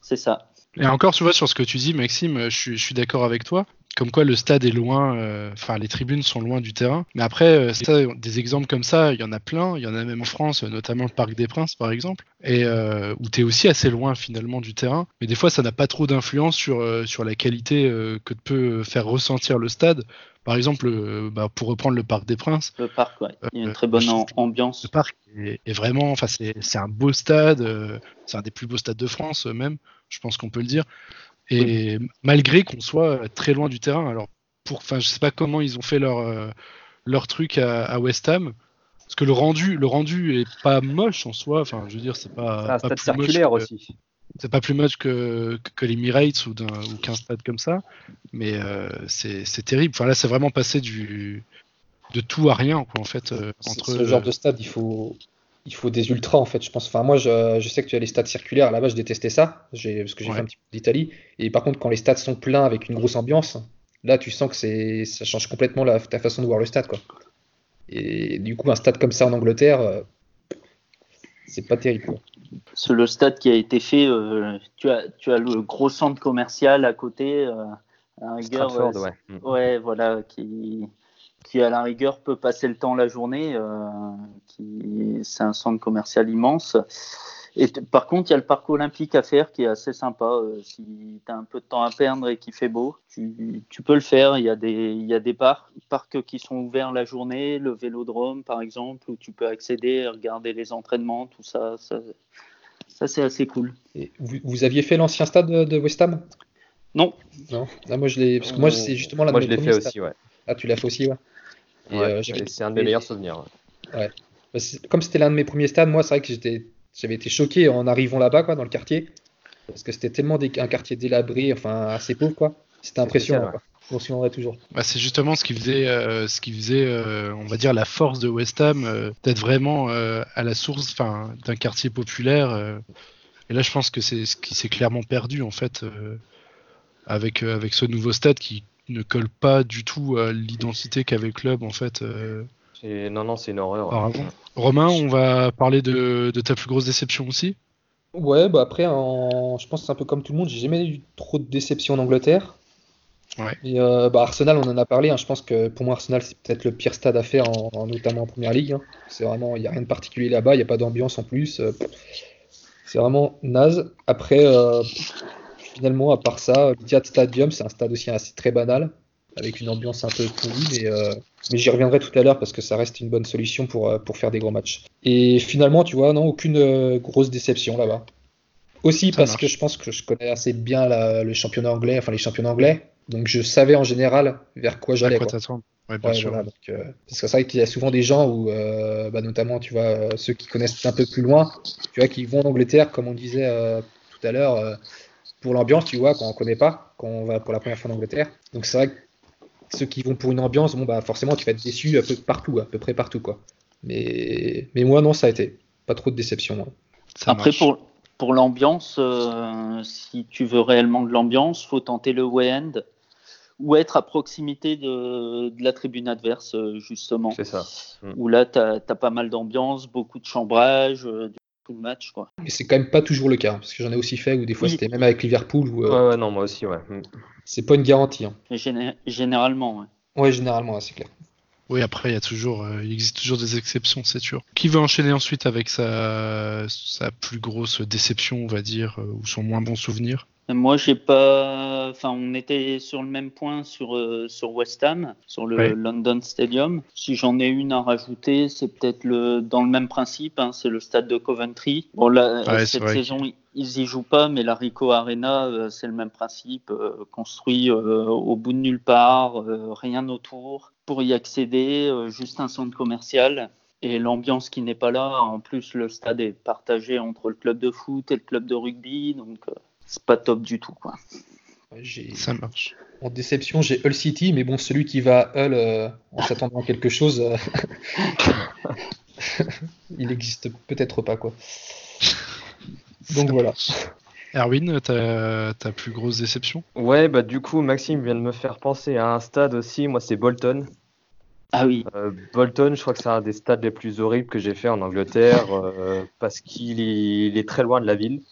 c'est ça. Et encore, tu vois, sur ce que tu dis, Maxime, euh, je suis, je suis d'accord avec toi. Comme quoi, le stade est loin, euh, enfin, les tribunes sont loin du terrain. Mais après, euh, ça, des exemples comme ça, il y en a plein. Il y en a même en France, notamment le Parc des Princes, par exemple, et euh, où tu es aussi assez loin finalement du terrain. Mais des fois, ça n'a pas trop d'influence sur, sur la qualité que peut faire ressentir le stade. Par exemple, euh, bah, pour reprendre le Parc des Princes, Le parc, ouais. il y a une très bonne ambiance. ce parc est, est vraiment, enfin c'est c'est un beau stade, euh, c'est un des plus beaux stades de France même, je pense qu'on peut le dire. Et malgré qu'on soit très loin du terrain, alors pour, enfin je sais pas comment ils ont fait leur euh, leur truc à, à West Ham, parce que le rendu le rendu est pas moche en soi, enfin je veux dire c'est pas, C'est un pas stade plus moche circulaire que- aussi. c'est pas plus moche que, que, que l'Emirates ou d'un- ou qu'un stade comme ça, mais euh, c'est c'est terrible. Enfin là, c'est vraiment passé du de tout à rien quoi en fait euh, entre. Ce genre de stade, il faut, il faut des ultras en fait, je pense. Enfin, moi, je, je sais que tu as les stades circulaires. À la base, je détestais ça, parce que j'ai Ouais. fait un petit peu d'Italie. Et par contre, quand les stades sont pleins avec une grosse ambiance, là, tu sens que c'est, ça change complètement la, ta façon de voir le stade, quoi. Et du coup, un stade comme ça en Angleterre, euh, c'est pas terrible. quoi. C'est le stade qui a été fait. euh, tu, as, tu as le gros centre commercial à côté. euh, Stratford, euh, ouais. Mm. ouais, voilà, qui, qui à la rigueur peut passer le temps la journée. euh, qui, c'est un centre commercial immense. Et par contre, il y a le parc olympique à faire qui est assez sympa. euh, si tu as un peu de temps à perdre et qu'il fait beau, tu, tu peux le faire. Il y a des, il y a des parcs, parcs qui sont ouverts la journée, le vélodrome par exemple, où tu peux accéder, regarder les entraînements, tout ça. Ça, ça c'est assez cool. Et vous, vous aviez fait l'ancien stade de, de West Ham? Non, Non Ah, Moi, je l'ai, parce que moi, c'est justement l'un Moi je l'ai fait aussi, ouais. Ah, tu l'as fait aussi, ouais. Ouais, euh, c'est un de mes meilleurs souvenirs. ouais. Bah, Comme c'était l'un de mes premiers stades, moi, c'est vrai que j'avais été choqué en arrivant là-bas, quoi, dans le quartier. Parce que c'était tellement des- un quartier délabré, enfin, assez pauvre, quoi. C'était impressionnant, spécial, quoi. Souviendrai toujours. Bah, c'est justement ce qui faisait, euh, ce qui faisait, euh, on va dire, la force de West Ham, euh, d'être vraiment euh, à la source, enfin, d'un quartier populaire. euh. et là, je pense que c'est ce qui s'est clairement perdu en fait, euh, avec euh, avec ce nouveau stade qui ne colle pas du tout à l'identité qu'avait le club en fait. euh, Non, non, c'est une horreur. auparavant. Romain, on va parler de, de ta plus grosse déception aussi. Ouais, bah après, en... je pense que c'est un peu comme tout le monde, j'ai jamais eu trop de déception en Angleterre. Ouais. Et, euh, bah, Arsenal, on en a parlé. hein. Je pense que pour moi, Arsenal, c'est peut-être le pire stade à faire, en, en- notamment en première ligue. hein. C'est vraiment, il n'y a rien de particulier là-bas. Il n'y a pas d'ambiance en plus. euh, c'est vraiment naze. Après, euh, finalement, à part ça, l'Etihad Stadium, c'est un stade aussi assez très banal, avec une ambiance un peu pourrie. Mais, euh, mais j'y reviendrai tout à l'heure parce que ça reste une bonne solution pour, euh, pour faire des gros matchs. Et finalement, tu vois, non, aucune euh, grosse déception là-bas. Aussi Ça parce marche. que je pense que je connais assez bien la- le championnat anglais, enfin les championnats anglais. Donc je savais en général vers quoi j'allais. Ouais, bien Ouais, sûr. voilà, donc, euh, parce que c'est vrai qu'il y a souvent des gens où, euh, bah, notamment, tu vois, euh, ceux qui connaissent un peu plus loin, tu vois, qui vont en Angleterre, comme on disait tout à l'heure, pour l'ambiance, tu vois, quand on connaît pas, quand on va pour la première fois en Angleterre. Donc c'est vrai que ceux qui vont pour une ambiance, bon, bah, forcément, tu vas être déçu un peu partout, à peu près partout, quoi. Mais, mais moi, non, ça a été. Pas trop de déception. moi. Ça Après, marche. pour, pour l'ambiance, euh, si tu veux réellement de l'ambiance, faut tenter le way-end ou être à proximité de, de la tribune adverse, euh, justement. C'est ça. Où là, tu as, pas mal d'ambiance, beaucoup de chambrage, euh, du tout de match. Quoi. Mais c'est quand même pas toujours le cas, parce que j'en ai aussi fait où des fois Oui. c'était même avec Liverpool où euh, Ouais, ouais, non, moi aussi, ouais. Mm. c'est pas une garantie. hein. Géné- généralement, ouais. Ouais, généralement, ouais, c'est clair. Oui, après, il y a toujours, euh, il existe toujours des exceptions, c'est sûr. Qui veut enchaîner ensuite avec sa, sa plus grosse déception, on va dire, euh, ou son moins bon souvenir? Moi, j'ai pas. Enfin, on était sur le même point sur, euh, sur West Ham, sur le. London Stadium. Si j'en ai une à rajouter, c'est peut-être le dans le même principe. hein, c'est le stade de Coventry. Bon, là, Ouais, c'est cette saison, ils- y jouent pas, mais la Rico Arena, euh, c'est le même principe, euh, construit euh, au bout de nulle part, rien autour. Pour y accéder, juste un centre commercial. Et l'ambiance qui n'est pas là, en plus le stade est partagé entre le club de foot et le club de rugby, donc c'est pas top du tout quoi. Ça marche. En déception, j'ai Hull City, mais bon, celui qui va à Hull euh, en s'attendant à quelque chose, euh, <laughs> il n'existe peut-être pas, quoi. Donc Ça voilà. marche. Erwin, ta, plus grosse déception? Ouais, bah du coup, Maxime vient de me faire penser à un stade aussi. Moi, c'est Bolton. Ah oui, Euh, Bolton, je crois que c'est un des stades les plus horribles que j'ai fait en Angleterre euh, parce qu'il est, il est très loin de la ville.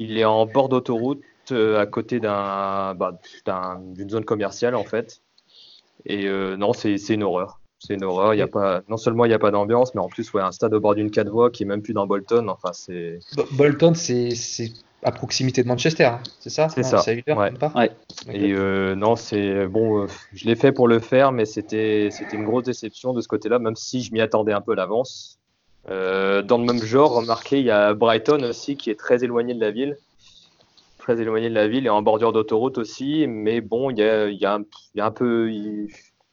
Il est en bord d'autoroute euh, à côté d'un, bah, d'un- d'une zone commerciale en fait. Et euh, non, c'est c'est une horreur. C'est une horreur. Il y a pas, non seulement il n'y a pas d'ambiance, mais en plus, ouais, un stade au bord d'une quatre voies qui est même plus dans Bolton. Enfin, c'est Bo- Bolton, c'est, c'est à proximité de Manchester, hein, c'est ça? C'est ça, C'est à une heure, ouais. même pas? Ouais. Ok. Et euh, non, c'est bon. euh, je l'ai fait pour le faire, mais c'était c'était une grosse déception de ce côté-là, même si je m'y attendais un peu à l'avance. Euh, dans le même genre, remarquez, il y a Brighton aussi qui est très éloigné de la ville, très éloigné de la ville et en bordure d'autoroute aussi. Mais bon, il y a, un, peu, il,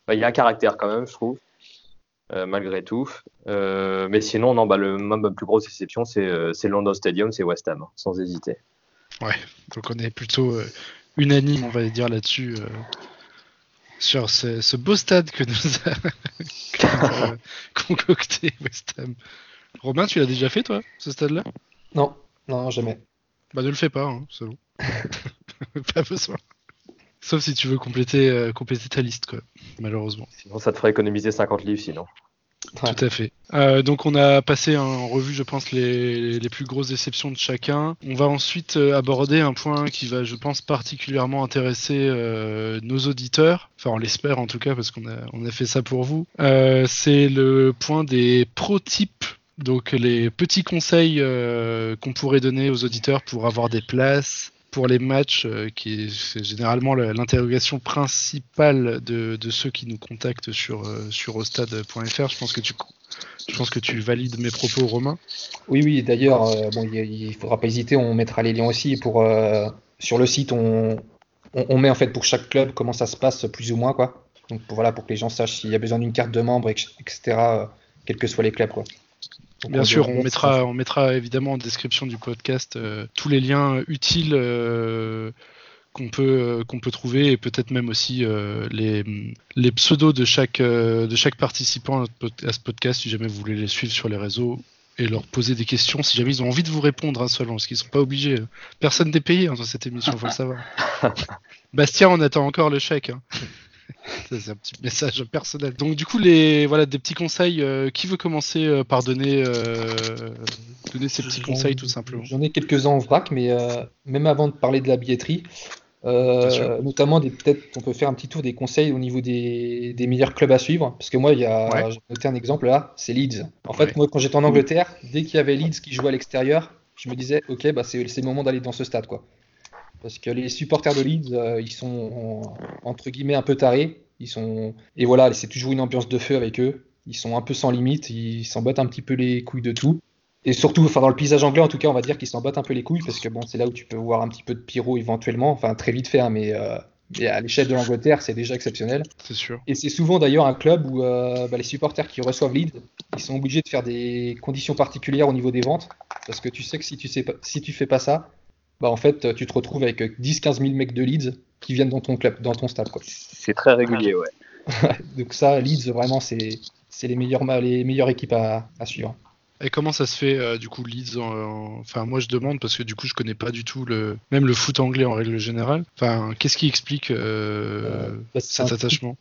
bah, il y a un caractère quand même, je trouve, euh, malgré tout. Euh, mais sinon, non, bah, le, ma ma plus grosse déception, c'est London Stadium, c'est West Ham, hein, sans hésiter. Donc on est plutôt unanime, on va dire, là-dessus, sur ce, ce beau stade que nous a, <laughs> concocté West Ham. Romain, tu l'as déjà fait, toi, ce stade-là? Non, non, jamais. Bah ne le fais pas, hein, c'est bon. <laughs> pas besoin. Sauf si tu veux compléter, euh, compléter ta liste, quoi, malheureusement. Sinon, ça te ferait économiser 50 livres, sinon. Ouais. Tout à fait. Euh, donc on a passé en revue, je pense, les, plus grosses déceptions de chacun. On va ensuite euh, aborder un point qui va, je pense, particulièrement intéresser euh, nos auditeurs. Enfin, on l'espère en tout cas, parce qu'on a, a fait ça pour vous. C'est le point des pro-types. Donc les petits conseils qu'on pourrait donner aux auditeurs pour avoir des places pour les matchs, euh, qui est généralement le- l'interrogation principale de, ceux qui nous contactent sur, euh, ostad.fr. Je pense que tu je pense que tu valides mes propos, Romain. Oui, oui, d'ailleurs, euh, bon, il, il faudra pas hésiter, on mettra les liens aussi pour sur le site, on, on, met en fait pour chaque club comment ça se passe plus ou moins quoi. Donc pour, voilà, pour que les gens sachent s'il y a besoin d'une carte de membre, etc. quels que soient les clubs quoi. Donc, Bien sûr, on mettra, on mettra évidemment en description du podcast euh, tous les liens utiles euh, qu'on peut, euh, qu'on peut trouver et peut-être même aussi euh, les, les pseudos de chaque, euh, de chaque participant à, ce podcast si jamais vous voulez les suivre sur les réseaux et leur poser des questions si jamais ils ont envie de vous répondre hein, seulement, parce qu'ils sont pas obligés. Personne n'est payé hein, dans cette émission, faut le savoir. <laughs> Bastien, on attend encore le chèque. hein. C'est un petit message personnel. Donc du coup, les voilà des petits conseils. euh, qui veut commencer euh, par donner euh, donner ses petits conseils tout simplement J'en ai quelques-uns en vrac, mais euh, même avant de parler de la billetterie, notamment, peut-être on peut faire un petit tour des conseils au niveau des, des meilleurs clubs à suivre. Parce que moi, il y a, j'ai noté un exemple là, c'est Leeds. En fait, moi, quand j'étais en Angleterre, dès qu'il y avait Leeds qui jouait à l'extérieur, je me disais, ok, bah, c'est, le moment d'aller dans ce stade. quoi. Parce que les supporters de Leeds, euh, ils sont entre guillemets un peu tarés. Ils sont... Et voilà, c'est toujours une ambiance de feu avec eux. Ils sont un peu sans limite, ils s'en battent un petit peu les couilles de tout. Et surtout, enfin dans le paysage anglais, en tout cas, on va dire qu'ils s'en battent un peu les couilles parce que bon, c'est là où tu peux voir un petit peu de pyro éventuellement, enfin très vite fait, hein, mais, euh, à l'échelle de l'Angleterre, c'est déjà exceptionnel. C'est sûr. Et c'est souvent d'ailleurs un club où euh, bah, les supporters qui reçoivent Leeds, ils sont obligés de faire des conditions particulières au niveau des ventes parce que tu sais que si tu sais pas, si tu fais pas ça, bah en fait, tu te retrouves avec 10-15 000 mecs de Leeds qui viennent dans ton club, dans ton stade. C'est très régulier, ouais. <laughs> Donc ça, Leeds, vraiment, c'est les, meilleures, les meilleures équipes à, suivre. Et comment ça se fait euh, du coup Leeds Enfin moi je demande parce que du coup je connais pas du tout le même le foot anglais en règle générale. Enfin qu'est-ce qui explique euh, euh, bah, cet attachement?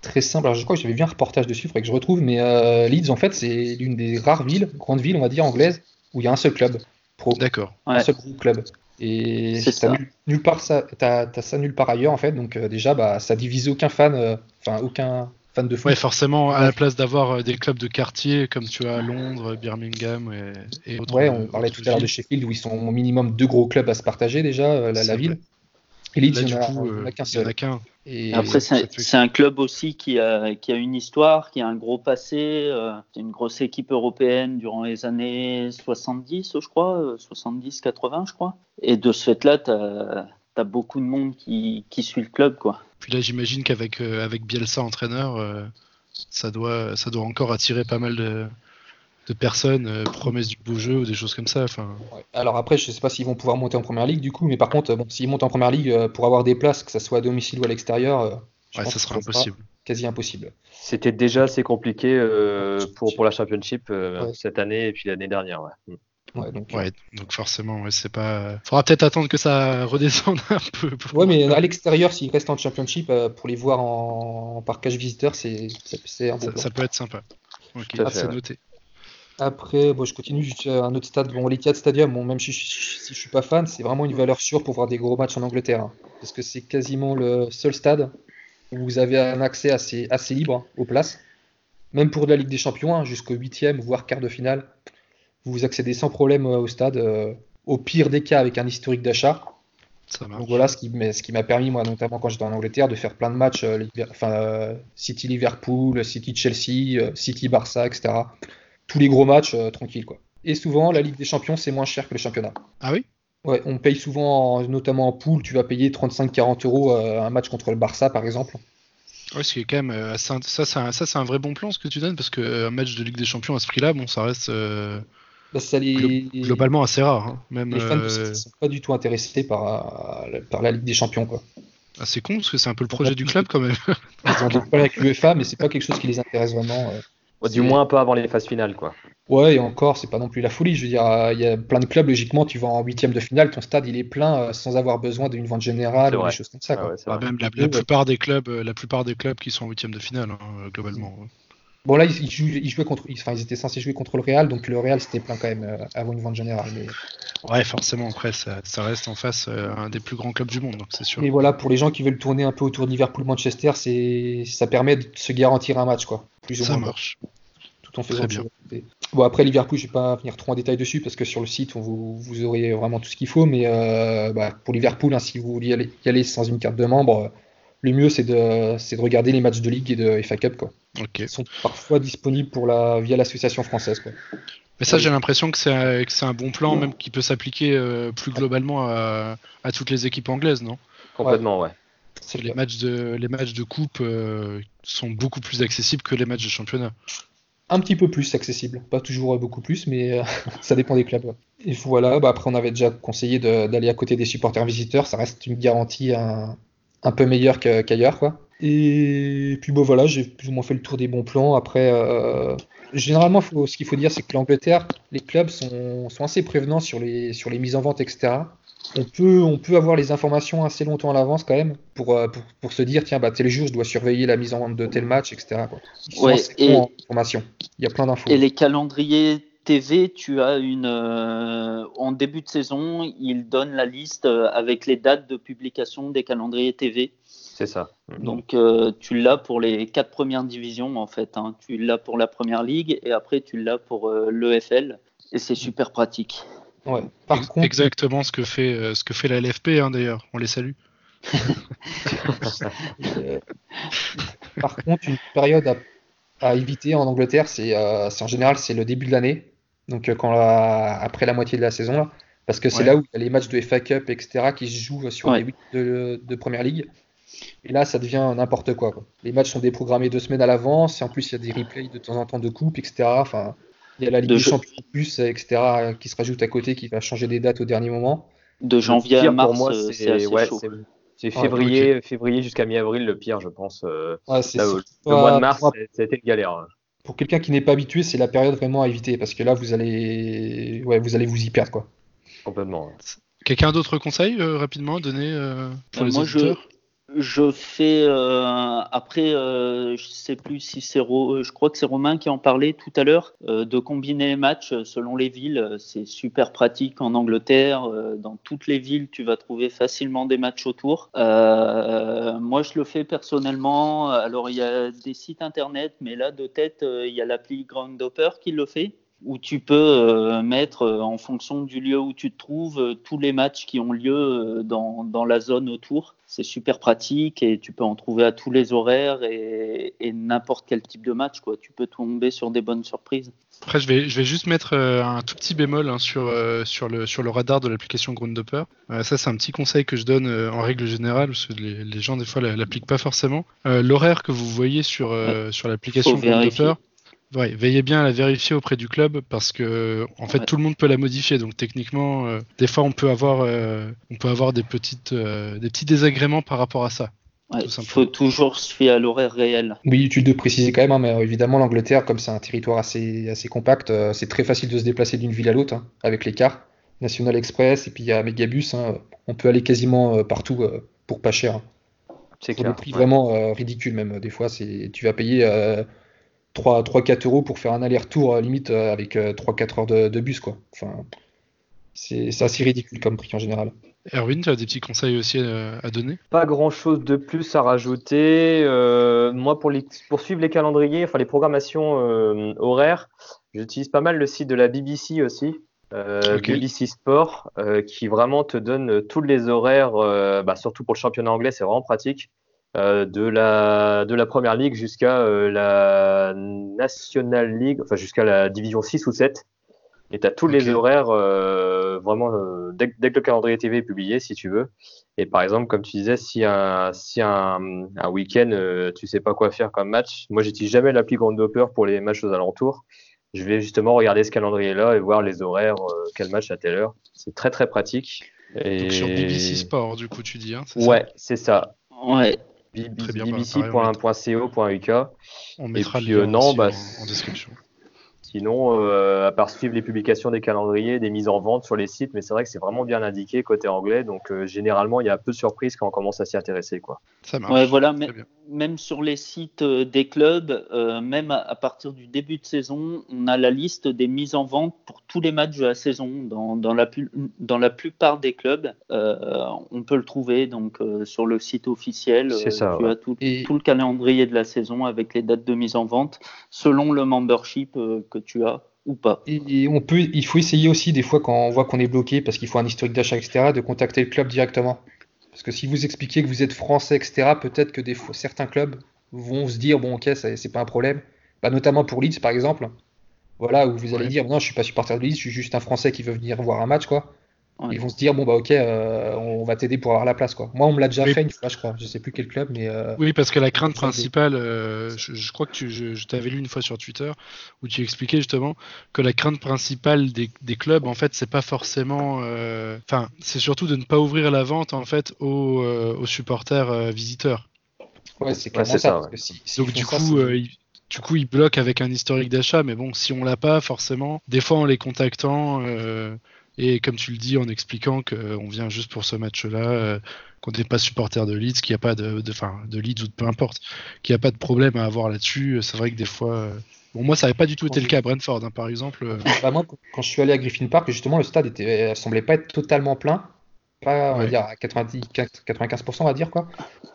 Très simple. Alors je crois que j'avais un reportage dessus, il faudrait que je retrouve. Mais Leeds en fait c'est l'une des rares villes, grandes villes on va dire anglaises, où il y a un seul club pro. D'accord. Un seul club. Et ça. Nulle, part ça, t'as, ça nulle part ailleurs en fait. Donc euh, déjà, bah, ça divise aucun fan, euh, enfin aucun fan de foot. Ouais, forcément, à la place d'avoir euh, des clubs de quartier comme tu as à Londres, Birmingham et, autres. Ouais, on parlait tout à l'heure de Sheffield où ils sont au minimum deux gros clubs à se partager déjà la, ville. Et Leeds, il n'y en, a qu'un seul. Après, c'est un, club aussi qui a, qui a, une histoire, qui a un gros passé. Euh, c'est une grosse équipe européenne durant les années 70, je crois, 70-80, euh, je crois. Et de ce fait-là, tu as, beaucoup de monde qui, qui, suit le club. quoi. Puis là, j'imagine qu'avec euh, avec Bielsa entraîneur, ça, doit, ça doit encore attirer pas mal de, de personnes, euh, promesses du beau jeu ou des choses comme ça. Enfin... Alors après, je sais pas s'ils vont pouvoir monter en première ligue du coup, mais par contre, bon, s'ils montent en première ligue euh, pour avoir des places, que ce soit à domicile ou à l'extérieur, euh, ouais, ça sera impossible. Quasi impossible. C'était déjà assez compliqué pour, pour la Championship cette année et puis l'année dernière. Ouais. Mm. Ouais, donc, ouais, donc forcément, ouais, c'est pas. Faudra peut-être attendre que ça redescende <laughs> un peu. Ouais, mais à l'extérieur, s'ils restent en championship, pour les voir en, parkage visiteur, c'est ça, ça, peut être sympa. Ok, c'est noté. Après, bon, je continue à un autre stade, bon, l'Etihad Stadium, bon, même si je, si je suis pas fan, c'est vraiment une valeur sûre pour voir des gros matchs en Angleterre. Hein. parce que c'est quasiment le seul stade où vous avez un accès assez, assez libre aux places. Même pour la Ligue des Champions, hein, jusqu'au huitième, voire quart de finale, vous accédez sans problème euh, au stade. Euh, au pire des cas, avec un historique d'achat. Donc voilà ce qui, ce qui m'a permis, moi, notamment quand j'étais en Angleterre, de faire plein de matchs, euh, enfin, City Liverpool, City Chelsea, City Barça, etc tous les gros matchs euh, tranquilles. Quoi. Et souvent, la Ligue des Champions, c'est moins cher que le championnat. Ah oui? Ouais, on paye souvent, notamment en poule, tu vas payer 35-40 euros euh, un match contre le Barça, par exemple. Ouais, ce quand même euh, ça, c'est un, un, vrai bon plan ce que tu donnes parce qu'un match de Ligue des Champions à ce prix-là, bon, ça reste bah, globalement assez rare. Hein. Même, les fans ne sont pas du tout intéressés par, par la Ligue des Champions, quoi. Ah, c'est con parce que c'est un peu le projet du club quand même. Ils ont des problèmes avec l'UEFA, mais c'est pas quelque chose qui les intéresse vraiment du moins un peu avant les phases finales, quoi. Ouais, et encore, c'est pas non plus la folie. Je veux dire, il y a plein de clubs, logiquement, tu vas en huitième de finale, ton stade il est plein euh, sans avoir besoin d'une vente générale ou des choses comme ça. Ah même la, plupart des clubs, euh, la plupart des clubs qui sont en huitième de finale, hein, euh, globalement. Bon là, ils, jouaient contre, enfin, ils étaient censés jouer contre le Real, donc le Real c'était plein quand même avant une vente générale. Mais... Ouais, forcément. Après, ça, reste en face un des plus grands clubs du monde, donc c'est sûr. Et voilà, pour les gens qui veulent tourner un peu autour de Liverpool-Manchester, c'est, ça permet de se garantir un match, quoi. Plus ou ça marche en faisant bien. Bon, après Liverpool, je vais pas venir trop en détail dessus parce que sur le site, vous, vous aurez vraiment tout ce qu'il faut. Mais euh, bah, pour Liverpool, hein, si vous voulez y aller, sans une carte de membre, le mieux c'est de, de regarder les matchs de Ligue et de FA Cup. Quoi. Ils sont parfois disponibles pour la, via l'association française. Quoi. Mais ça, j'ai l'impression que c'est un, un, bon plan, même qui peut s'appliquer euh, plus globalement à, à, toutes les équipes anglaises, non? Complètement, ouais. Les matchs, de, les matchs de coupe euh, sont beaucoup plus accessibles que les matchs de championnat un petit peu plus accessible. Pas toujours beaucoup plus, mais euh, <laughs> ça dépend des clubs. Et voilà, bah après on avait déjà conseillé d'aller à côté des supporters visiteurs, ça reste une garantie un, peu meilleure qu'ailleurs. quoi. Et puis bon voilà, j'ai plus ou moins fait le tour des bons plans. Après, euh, généralement, ce qu'il faut dire, c'est que l'Angleterre, les clubs sont, sont, assez prévenants sur les, sur les mises en vente, etc on peut, on peut avoir les informations assez longtemps à l'avance quand même pour, euh, pour, se dire tiens bah tel jour je dois surveiller la mise en vente de tel match etc. Ouais, et information. Il y a plein d'infos. Et les calendriers TV, tu as une. euh, en début de saison, ils donnent la liste euh, avec les dates de publication des calendriers TV. C'est ça. Donc, euh, tu l'as pour les quatre premières divisions, en fait. hein. Tu l'as pour la première ligue et après, tu l'as pour euh, l'EFL. Et c'est super pratique. Ouais. Par Ex- contre, Exactement ce que fait, euh, ce que fait la LFP hein, d'ailleurs. On les salue. <laughs> Par contre, une période à, à éviter en Angleterre, c'est euh, c'est en général c'est le début de l'année, donc euh, quand la- après la moitié de la saison, là, parce que c'est Ouais. là où il y a les matchs de FA Cup, etc., qui se jouent sur Ouais. les huit de, de première ligue. Et là, ça devient n'importe quoi, quoi. Les matchs sont déprogrammés deux semaines à l'avance, et en plus, il y a des replays de temps en temps de coupe, etc. Enfin, il y a la Ligue De des jeu. Champions plus, etc., qui se rajoute à côté, qui va changer des dates au dernier moment. De janvier pire à mars, pour moi, c'est c'est assez ouais, chaud. c'est- c'est Ah, février, février jusqu'à mi-avril le pire, je pense. euh, là, c'est le mois de mars, été une galère. hein. Pour quelqu'un qui n'est pas habitué, c'est la période vraiment à éviter parce que là, vous allez, ouais, vous allez vous y perdre, quoi. Complètement. Quelqu'un d'autre conseil euh, rapidement à donner euh, pour Euh, les moi, auditeurs? Je fais euh, après, euh, je sais plus si c'est Ro- je crois que c'est Romain qui en parlait tout à l'heure, euh, de combiner les matchs euh, selon les villes. Euh, C'est super pratique en Angleterre. euh, dans toutes les villes, tu vas trouver facilement des matchs autour. Euh, moi, je le fais personnellement. Alors, il y a des sites internet, mais là, de tête, euh, il y a l'appli Groundhopper qui le fait où tu peux euh, mettre euh, en fonction du lieu où tu te trouves euh, tous les matchs qui ont lieu dans, dans la zone autour. C'est super pratique et tu peux en trouver à tous les horaires et, et n'importe quel type de match. Quoi. Tu peux tomber sur des bonnes surprises. Après, je vais, je vais juste mettre un tout petit bémol hein, sur, euh, sur, le, sur le radar de l'application Groundhopper. Euh, ça, c'est un petit conseil que je donne euh, en règle générale, parce que les, les gens, des fois, la- l'appliquent pas forcément. L'horaire que vous voyez sur, sur l'application. Groundhopper, ouais, veillez bien à la vérifier auprès du club, parce que, en fait, Ouais. tout le monde peut la modifier. Donc, techniquement, euh, des fois, on peut avoir, euh, on peut avoir des, petites, euh, des petits désagréments par rapport à ça. Il faut toujours se fier à l'horaire réel. Oui, utile de préciser quand même, hein, mais euh, évidemment, l'Angleterre, comme c'est un territoire assez, assez compact, euh, c'est très facile de se déplacer d'une ville à l'autre hein, avec les cars. National Express et puis il y a Megabus, hein, on peut aller quasiment euh, partout euh, pour pas cher. hein. C'est Pour des clair. prix ouais. vraiment euh, ridicules même. Des fois, tu vas payer euh, 3-4 euros pour faire un aller-retour euh, limite euh, avec 3-4 heures de, de bus. quoi. Enfin, c'est assez ridicule comme prix en général. Erwin, tu as des petits conseils aussi euh, à donner? Pas grand chose de plus à rajouter. Euh, moi, pour, les- pour suivre les calendriers, enfin les programmations euh, horaires, j'utilise pas mal le site de la BBC aussi, euh. BBC Sport, euh, qui vraiment te donne euh, tous les horaires, euh, bah, surtout pour le championnat anglais, c'est vraiment pratique, euh, de la, de la première ligue jusqu'à euh, la National League, enfin jusqu'à la division 6 ou 7. Et tu as tous les horaires euh, vraiment euh, dès, que- dès que le calendrier TV est publié, si tu veux. Et par exemple, comme tu disais, si un, si un, un week-end, euh, tu sais pas quoi faire comme match, moi j'utilise jamais l'appli Groundhopper pour les matchs aux alentours. Je vais justement regarder ce calendrier-là et voir les horaires, euh, quel match à telle heure. C'est très très pratique. Et... Donc sur BBC Sport, du coup, tu dis. Hein, Ouais, c'est ça. Ouais. Bbc.co.uk. On mettra puis, le lien euh, non, bah, en- en description. Sinon, euh, à part suivre les publications des calendriers, des mises en vente sur les sites, mais c'est vrai que c'est vraiment bien indiqué côté anglais, donc euh, généralement il y a peu de surprises quand on commence à s'y intéresser. Quoi. Ça marche. Ouais, voilà, même sur les sites euh, des clubs, euh, même à, partir du début de saison, on a la liste des mises en vente pour tous les matchs de la saison. Dans, dans, la, pu- dans la plupart des clubs, euh, on peut le trouver donc euh, sur le site officiel. C'est euh, ça, tu ouais. as tout, Et- tout le calendrier de la saison avec les dates de mise en vente selon le membership euh, que tu as ou pas. Et on peut, il faut essayer aussi des fois quand on voit qu'on est bloqué parce qu'il faut un historique d'achat, etc., de contacter le club directement. Parce que si vous expliquez que vous êtes français, etc., peut-être que des fois, certains clubs vont se dire, bon, ok, c'est pas un problème. Bah, notamment pour Leeds, par exemple. Voilà, où vous allez Ouais. dire, non, je suis pas supporter de Leeds, je suis juste un français qui veut venir voir un match, quoi. Ouais. Ils vont se dire, bon, bah, ok, euh, on va t'aider pour avoir la place, quoi. Moi, on me l'a déjà Oui. fait une fois, je crois. Je sais plus quel club, mais. euh, Oui, parce que la crainte principale, euh, je, je crois que tu, je, je t'avais lu une fois sur Twitter où tu expliquais justement que la crainte principale des, des clubs, en fait, c'est pas forcément, euh, enfin, c'est surtout de ne pas ouvrir la vente en fait aux, aux supporters euh, visiteurs. Ouais, c'est clairement ça. ça, parce ouais. que si- s'ils Donc du ça, coup, du coup, ils bloquent avec un historique d'achat, mais bon, si on l'a pas forcément, des fois en les contactant euh, et comme tu le dis, en expliquant qu'on vient juste pour ce match-là, euh, qu'on n'est pas supporter de Leeds, qu'il n'y a pas de, de, de Leeds ou de peu importe, qu'il n'y a pas de problème à avoir là-dessus, c'est vrai que des fois, euh, Bon, moi, ça n'avait pas du tout été le cas à Brentford, hein, par exemple. euh, Bah, moi, quand je suis allé à Griffin Park, justement, le stade était, semblait pas être totalement plein. Pas, on va dire, à 90, 95%, on va dire, quoi.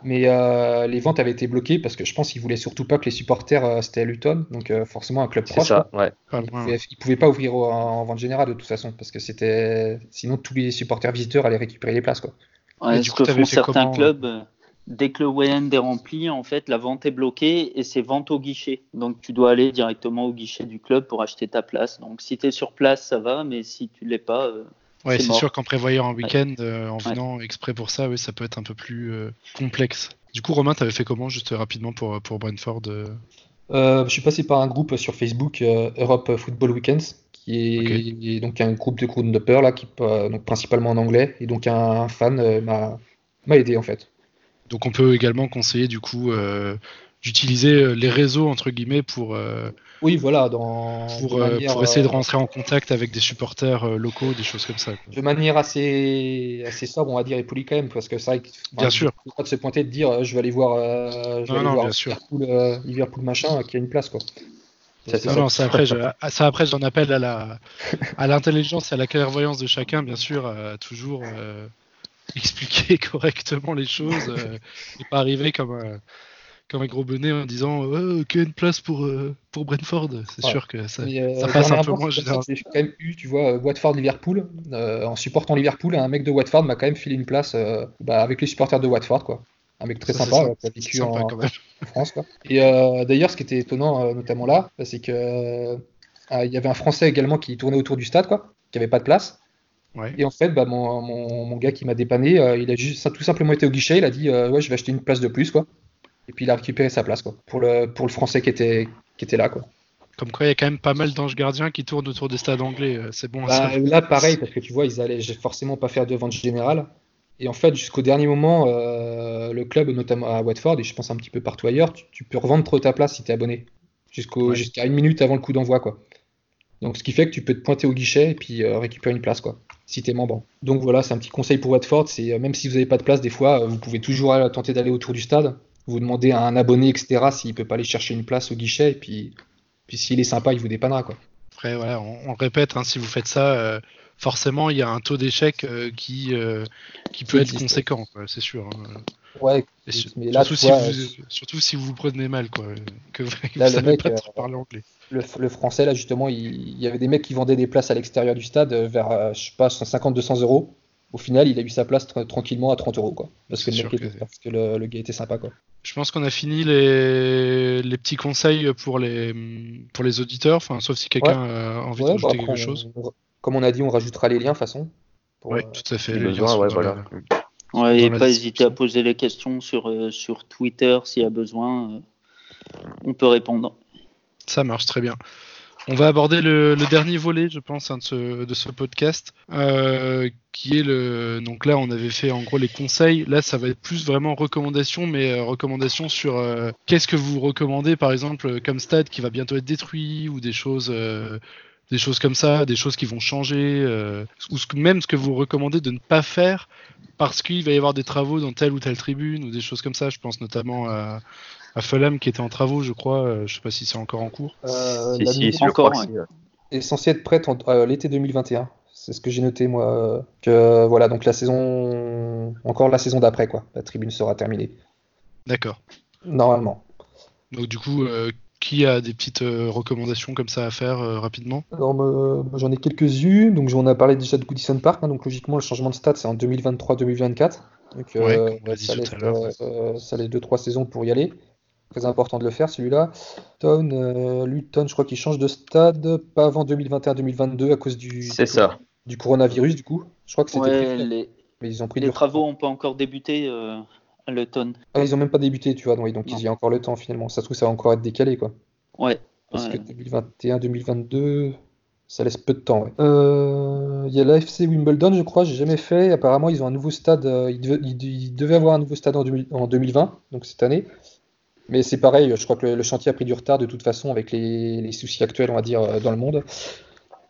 Mais euh, les ventes avaient été bloquées parce que je pense qu'ils voulaient surtout pas que les supporters, euh, c'était à Luton, donc euh, forcément un club proche. ça, quoi. ouais. pas Ils pouvaient, ils pouvaient pas ouvrir au- en, vente générale de toute façon parce que c'était. Sinon, tous les supporters visiteurs allaient récupérer les places, quoi. Ouais, ce coup, que font certains comment, clubs, dès que le week-end est rempli, en fait, la vente est bloquée et c'est vente au guichet. Donc tu dois aller directement au guichet du club pour acheter ta place. Donc si tu es sur place, ça va, mais si tu l'es pas, euh, Ouais, c'est sûr qu'en prévoyant un week-end, euh, en venant exprès pour ça, oui, ça peut être un peu plus euh, complexe. Du coup, Romain, t'avais fait comment, juste rapidement, pour, pour Brentford euh, je suis passé par un groupe sur Facebook, euh, Europe Football Weekends, qui est, donc un groupe de groundhoppers là, qui euh, donc principalement en anglais, et donc un, un fan euh, m'a m'a aidé en fait. Donc, on peut également conseiller, du coup, euh, d'utiliser les réseaux, entre guillemets, pour, euh, Oui, voilà, dans pour, de euh, manière, pour essayer de euh, rentrer en contact avec des supporters euh, locaux, des choses comme ça. quoi. de manière assez, assez sobre, on va dire, et polie quand même, parce que c'est vrai que Bien enfin, sûr. faut pas de se pointer de dire je vais aller voir, euh, je vais Non, aller non, voir. Liverpool, euh, Liverpool machin, qui a une place quoi. Non, ça. non, ça après, je, ça après, j'en appelle à la, à l'intelligence et à la clairvoyance de chacun, bien sûr, à toujours euh, expliquer <laughs> correctement les choses et pas arriver comme un, comme un gros bonnet en disant oh, qu'il y a une place pour, euh, pour Brentford. C'est Ouais. sûr que ça, euh, ça passe un peu moins général. J'ai quand même eu, tu vois, euh, Watford-Liverpool. euh, en supportant Liverpool, un mec de Watford m'a quand même filé une place euh, bah, avec les supporters de Watford, quoi. Un mec très Ça, sympa, euh, qui a vécu en, <laughs> France, quoi. Et euh, d'ailleurs, ce qui était étonnant, euh, notamment là, bah, c'est que euh, ah, il y avait un Français également qui tournait autour du stade, quoi, qui avait pas de place. Ouais. Et en fait, bah, mon, mon, mon gars qui m'a dépanné, euh, il a juste tout simplement été au guichet, il a dit euh, ouais, je vais acheter une place de plus, quoi. Et puis il a récupéré sa place, quoi, pour le, pour le Français qui était, qui était là, quoi. Comme quoi, il y a quand même pas mal d'anges gardiens qui tournent autour des stades anglais. euh, C'est bon Bah, là, pareil, parce que tu vois, ils allaient forcément pas faire de vente générale. Et en fait, jusqu'au dernier moment, euh, le club, notamment à Watford, et je pense un petit peu partout ailleurs, tu, tu peux revendre ta place si tu es abonné. Ouais. Jusqu'à une minute avant le coup d'envoi, quoi. Donc, ce qui fait que tu peux te pointer au guichet et puis euh, récupérer une place, quoi, si tu es membre. Donc voilà, c'est un petit conseil pour Watford, c'est euh, même si vous n'avez pas de place, des fois, vous pouvez toujours tenter d'aller autour du stade. Vous demandez à un abonné, etc., s'il peut pas aller chercher une place au guichet, et puis, puis s'il est sympa, il vous dépannera, quoi. Après, voilà, on, on le répète, hein, si vous faites ça, euh, forcément, il y a un taux d'échec euh, qui, euh, qui peut être conséquent, c'est sûr. hein. Ouais, mais là, surtout, si vous, surtout si vous vous prenez mal, quoi, que vous ne <laughs> savez mec, pas trop parler anglais. Le, le français, là, justement, il, il y avait des mecs qui vendaient des places à l'extérieur du stade vers, je sais pas, 150-200 euros. Au final, il a eu sa place tra- tranquillement à 30 euros, quoi. Parce que, le, mec sûr était- que- parce que le, le gars était sympa, quoi. Je pense qu'on a fini les, les petits conseils pour les, pour les auditeurs, enfin, sauf si quelqu'un a envie Ouais, de bah, rajouter après, quelque on- chose. on- comme on a dit, on rajoutera les liens, de toute façon. Oui, euh, tout à fait. Les liens ouais, voilà. la- Ouais, et pas hésiter à poser les questions sur, euh, sur Twitter s'il y a besoin. euh, on peut répondre. Ça marche très bien. On va aborder le, dernier volet, je pense, hein, de, ce, de ce podcast, euh, qui est le. Donc là, on avait fait en gros les conseils. Là, ça va être plus vraiment recommandations, mais euh, recommandations sur euh, qu'est-ce que vous recommandez, par exemple, comme stade qui va bientôt être détruit ou des choses. Des choses comme ça, des choses qui vont changer, euh, ou ce même ce que vous recommandez de ne pas faire parce qu'il va y avoir des travaux dans telle ou telle tribune ou des choses comme ça. Je pense notamment à, à Fulham qui était en travaux, je crois. euh, je sais pas si c'est encore en cours. euh, Si, la si, nouvelle si, je encore, est censée être prête en- euh, l'été 2021. C'est ce que j'ai noté, moi. euh, Que voilà, donc la saison. Encore la saison d'après, quoi. La tribune sera terminée. D'accord. Normalement. Donc du coup, euh, qui a des petites euh, recommandations comme ça à faire euh, rapidement? Euh, j'en ai quelques-unes. Donc, on a parlé déjà de Goodison Park. hein, donc, logiquement, le changement de stade, c'est en 2023-2024. Donc, Ouais, ça, tout laisse, à l'heure, ouais. ça laisse 2-3 saisons pour y aller. Très important de le faire, celui-là. Town, euh, Luton, je crois qu'il change de stade, pas avant 2021-2022 à cause du, C'est ça. du coronavirus, du coup. Je crois que c'était Ouais, les, mais ils ont pris les du travaux n'ont pas encore débuté euh, à l'automne. Ah, ils ont même pas débuté, tu vois. Donc, donc il y a encore le temps, finalement. Ça se trouve, ça va encore être décalé, quoi. Ouais. Parce ouais. que 2021-2022, ça laisse peu de temps. ouais. Euh, Il y a l'AFC Wimbledon, je crois, j'ai jamais fait. Apparemment, ils ont un nouveau stade. euh, ils, devaient, ils- ils devaient avoir un nouveau stade en, 2000 en 2020, donc cette année. Mais c'est pareil, je crois que le, le chantier a pris du retard de toute façon avec les, les soucis actuels, on va dire, euh, dans le monde.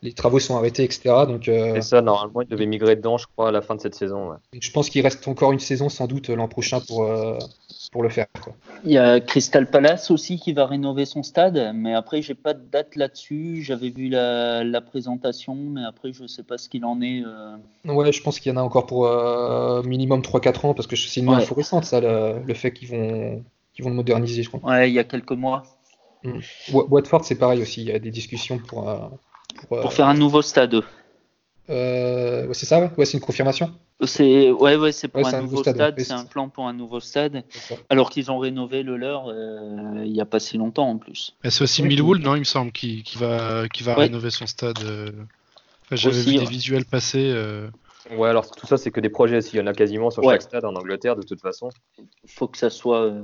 Les travaux sont arrêtés, etc. Donc, euh, C'est ça, normalement, il devait migrer dedans, je crois, à la fin de cette saison. ouais. je pense qu'il reste encore une saison sans doute l'an prochain pour, euh, pour le faire. quoi. Il y a Crystal Palace aussi qui va rénover son stade, mais après, j'ai pas de date là-dessus. J'avais vu la, la présentation, mais après, je sais pas ce qu'il en est. euh. Ouais, je pense qu'il y en a encore pour euh, minimum 3-4 ans parce que c'est une Ouais. info récente, ça, le, le fait qu'ils vont, qu'ils vont le moderniser, je crois. Ouais, il y a quelques mois. Wa- Watford, c'est pareil aussi, il y a des discussions pour. Pour, euh, Pour faire un nouveau stade. euh, ouais, c'est ça, ouais, Ouais, c'est une confirmation. C'est ouais, ouais, c'est pour Ouais, un, un nouveau nouveau stade, c'est un plan pour un nouveau stade, alors qu'ils ont rénové le leur euh, il y a pas si longtemps en plus. C'est aussi Ouais. Millwall, non, il me semble, qui, qui va, qui va Ouais. rénover son stade. euh. Enfin, J'avais vu des visuels passer. euh. Ouais, alors tout ça, c'est que des projets aussi. Il y en a quasiment sur Ouais. chaque stade en Angleterre, de toute façon. Faut que ça soit euh,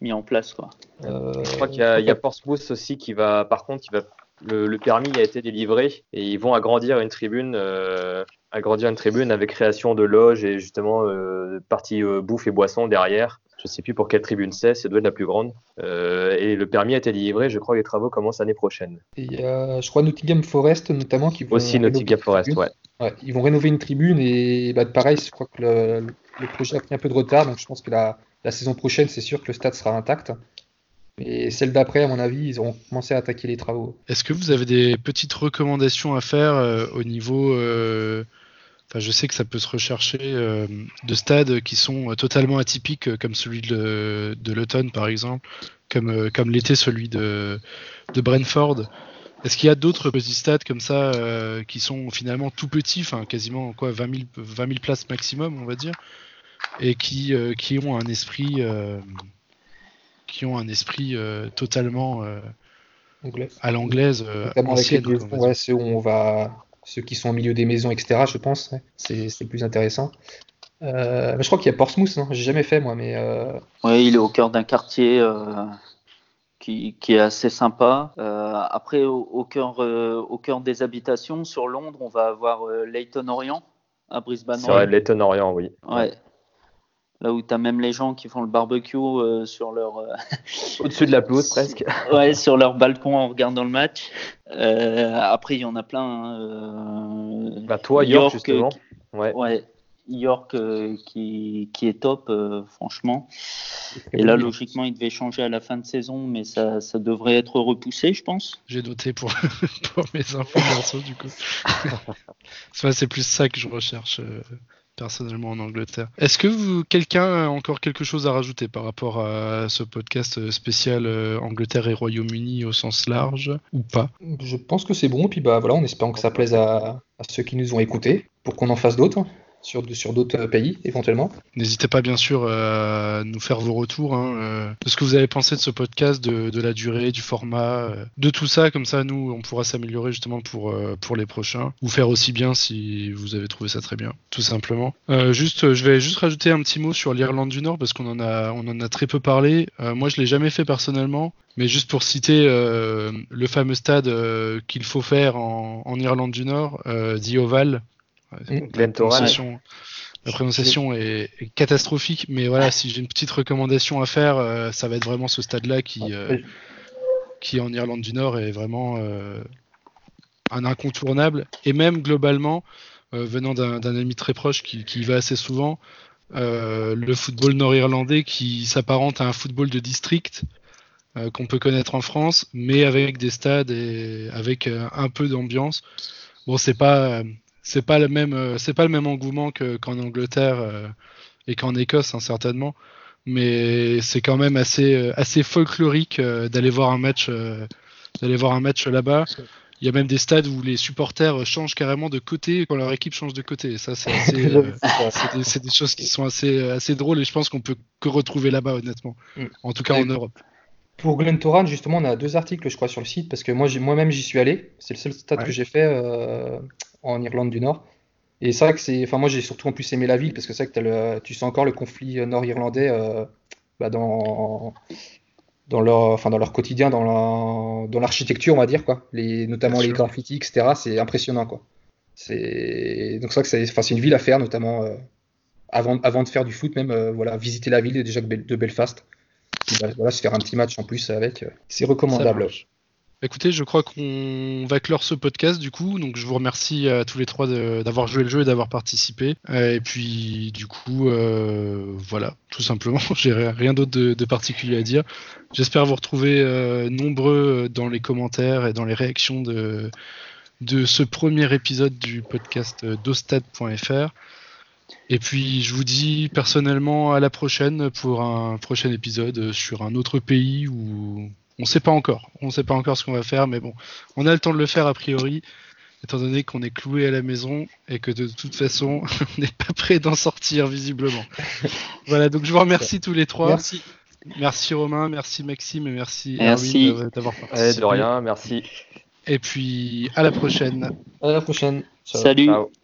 mis en place quoi. Euh, Je crois qu'il y a, il y a Portsmouth aussi qui va, par contre, qui va, le, le permis a été délivré et ils vont agrandir une tribune, euh, agrandir une tribune avec création de loges et justement euh, partie euh, bouffe et boisson derrière. Je sais plus pour quelle tribune c'est, ça doit être la plus grande. Et le permis a été délivré. Je crois que les travaux commencent l'année prochaine. et il y a, je crois, Nottingham Forest notamment qui vont. Aussi Nottingham Forest, ouais. Ouais, ils vont rénover une tribune et bah, pareil, je crois que le, le projet a pris un peu de retard, donc je pense que la, la saison prochaine, c'est sûr que le stade sera intact. Et celle d'après, à mon avis, ils auront commencé à attaquer les travaux. Est-ce que vous avez des petites recommandations à faire euh, au niveau. euh, Enfin, je sais que ça peut se rechercher euh, de stades qui sont totalement atypiques, comme celui de, Luton par exemple, comme, comme celui de, Brentford. Est-ce qu'il y a d'autres petits stades comme ça qui sont finalement tout petits, enfin quasiment quoi, 20 000, 20 000 places maximum, on va dire, et qui, qui ont un esprit, qui ont un esprit euh, totalement euh, à l'anglaise, euh, ancienne. ouais, ceux où on va, ceux qui sont au milieu des maisons, etc. Je pense, ouais. c'est plus intéressant. Euh, mais je crois qu'il y a Portsmouth, non J'ai jamais fait moi, mais euh, Ouais, il est au cœur d'un quartier euh, qui, qui est assez sympa. Euh, après, au, au cœur, euh, au cœur des habitations, sur Londres, on va avoir euh, Leyton Orient à Brisbane. C'est vrai, Leighton Orient, oui. Ouais. Là où tu as même les gens qui font le barbecue euh, sur leur euh, <laughs> Au-dessus de la pelouse, <laughs> presque. <laughs> ouais, sur leur balcon en regardant le match. Euh, après, il y en a plein. hein, euh, Bah, toi, York, York, justement. Ouais. Ouais, York euh, qui, qui est top, euh, franchement. Et là, logiquement, il devait changer à la fin de saison, mais ça, ça devrait être repoussé, je pense. J'ai noté pour, pour mes infos perso, du coup. C'est plus ça que je recherche euh, personnellement en Angleterre. Est-ce que vous, quelqu'un a encore quelque chose à rajouter par rapport à ce podcast euh, spécial euh, Angleterre et Royaume-Uni au sens large ou pas? Je pense que c'est bon, puis bah voilà, en espérant que ça plaise à, ceux qui nous ont écoutés, pour qu'on en fasse d'autres, sur, d'autres pays éventuellement. N'hésitez pas bien sûr euh, à nous faire vos retours hein, euh, de ce que vous avez pensé de ce podcast, de, la durée, du format, euh, de tout ça. Comme ça, nous, on pourra s'améliorer justement pour, pour les prochains. Ou faire aussi bien si vous avez trouvé ça très bien, tout simplement. Juste, je vais juste rajouter un petit mot sur l'Irlande du Nord parce qu'on en a, on en a très peu parlé. Moi, je l'ai jamais fait personnellement. Mais juste pour citer le fameux stade qu'il faut faire en, en Irlande du Nord, euh, The Oval. Ouais. Glen Toral. prononciation- La prononciation est, est catastrophique, mais voilà, si j'ai une petite recommandation à faire, euh, ça va être vraiment ce stade-là qui, euh, qui en Irlande du Nord est vraiment euh, un incontournable. Et même globalement, euh, venant d'un ami très proche qui, qui y va assez souvent, euh, le football nord-irlandais qui s'apparente à un football de district euh, qu'on peut connaître en France, mais avec des stades et avec euh, un peu d'ambiance. Bon, c'est pas c'est pas le même euh, c'est pas le même engouement que- qu'en Angleterre euh, et qu'en Écosse hein, certainement, mais c'est quand même assez euh, assez folklorique d'aller voir un match d'aller voir un match là-bas. Il y a même des stades où les supporters changent carrément de côté quand leur équipe change de côté. Et ça, c'est <laughs> assez, euh, c'est des, c'est des choses qui sont assez, assez drôles et je pense qu'on peut que retrouver là-bas, honnêtement. Mm. En tout cas en Europe. Pour Glentoran, justement, on a deux articles, je crois, sur le site, parce que moi, j'ai- moi-même, j'y suis allé. C'est le seul stade Ouais. que j'ai fait euh, en Irlande du Nord. Et c'est vrai que c'est. Enfin, moi, j'ai surtout en plus aimé la ville, parce que c'est vrai que le- tu sens encore le conflit euh, nord-irlandais euh, bah, dans, dans, leur, enfin, dans leur quotidien, dans l'architecture, on va dire, quoi. Les, notamment les graffitis, etc. C'est impressionnant, quoi. C'est donc c'est vrai que c'est enfin, une ville à faire, notamment euh, avant, avant de faire du foot, même euh, voilà, visiter la ville déjà de Bel- de Belfast. Puis, bah, voilà, se faire un petit match en plus avec, c'est recommandable. Marche. Écoutez, je crois qu'on va clore ce podcast du coup. Donc je vous remercie à tous les trois d'avoir joué le jeu et d'avoir participé. Euh, Et puis du coup, euh, voilà, tout simplement. <laughs> J'ai rien d'autre de, particulier à dire. J'espère vous retrouver euh, nombreux dans les commentaires et dans les réactions de, ce premier épisode du podcast euh, dostad.fr. Et puis je vous dis personnellement à la prochaine pour un prochain épisode sur un autre pays où on sait pas encore. On sait pas encore ce qu'on va faire, mais bon, on a le temps de le faire a priori, étant donné qu'on est cloué à la maison et que de toute façon, <laughs> on n'est pas prêt d'en sortir visiblement. <laughs> voilà, donc je vous remercie tous les trois. Merci. Merci Romain, merci Maxime et merci, Merci. Erwin, d'avoir participé. de rien, merci. Et puis à la prochaine. À la prochaine. Ciao. Salut. Ciao.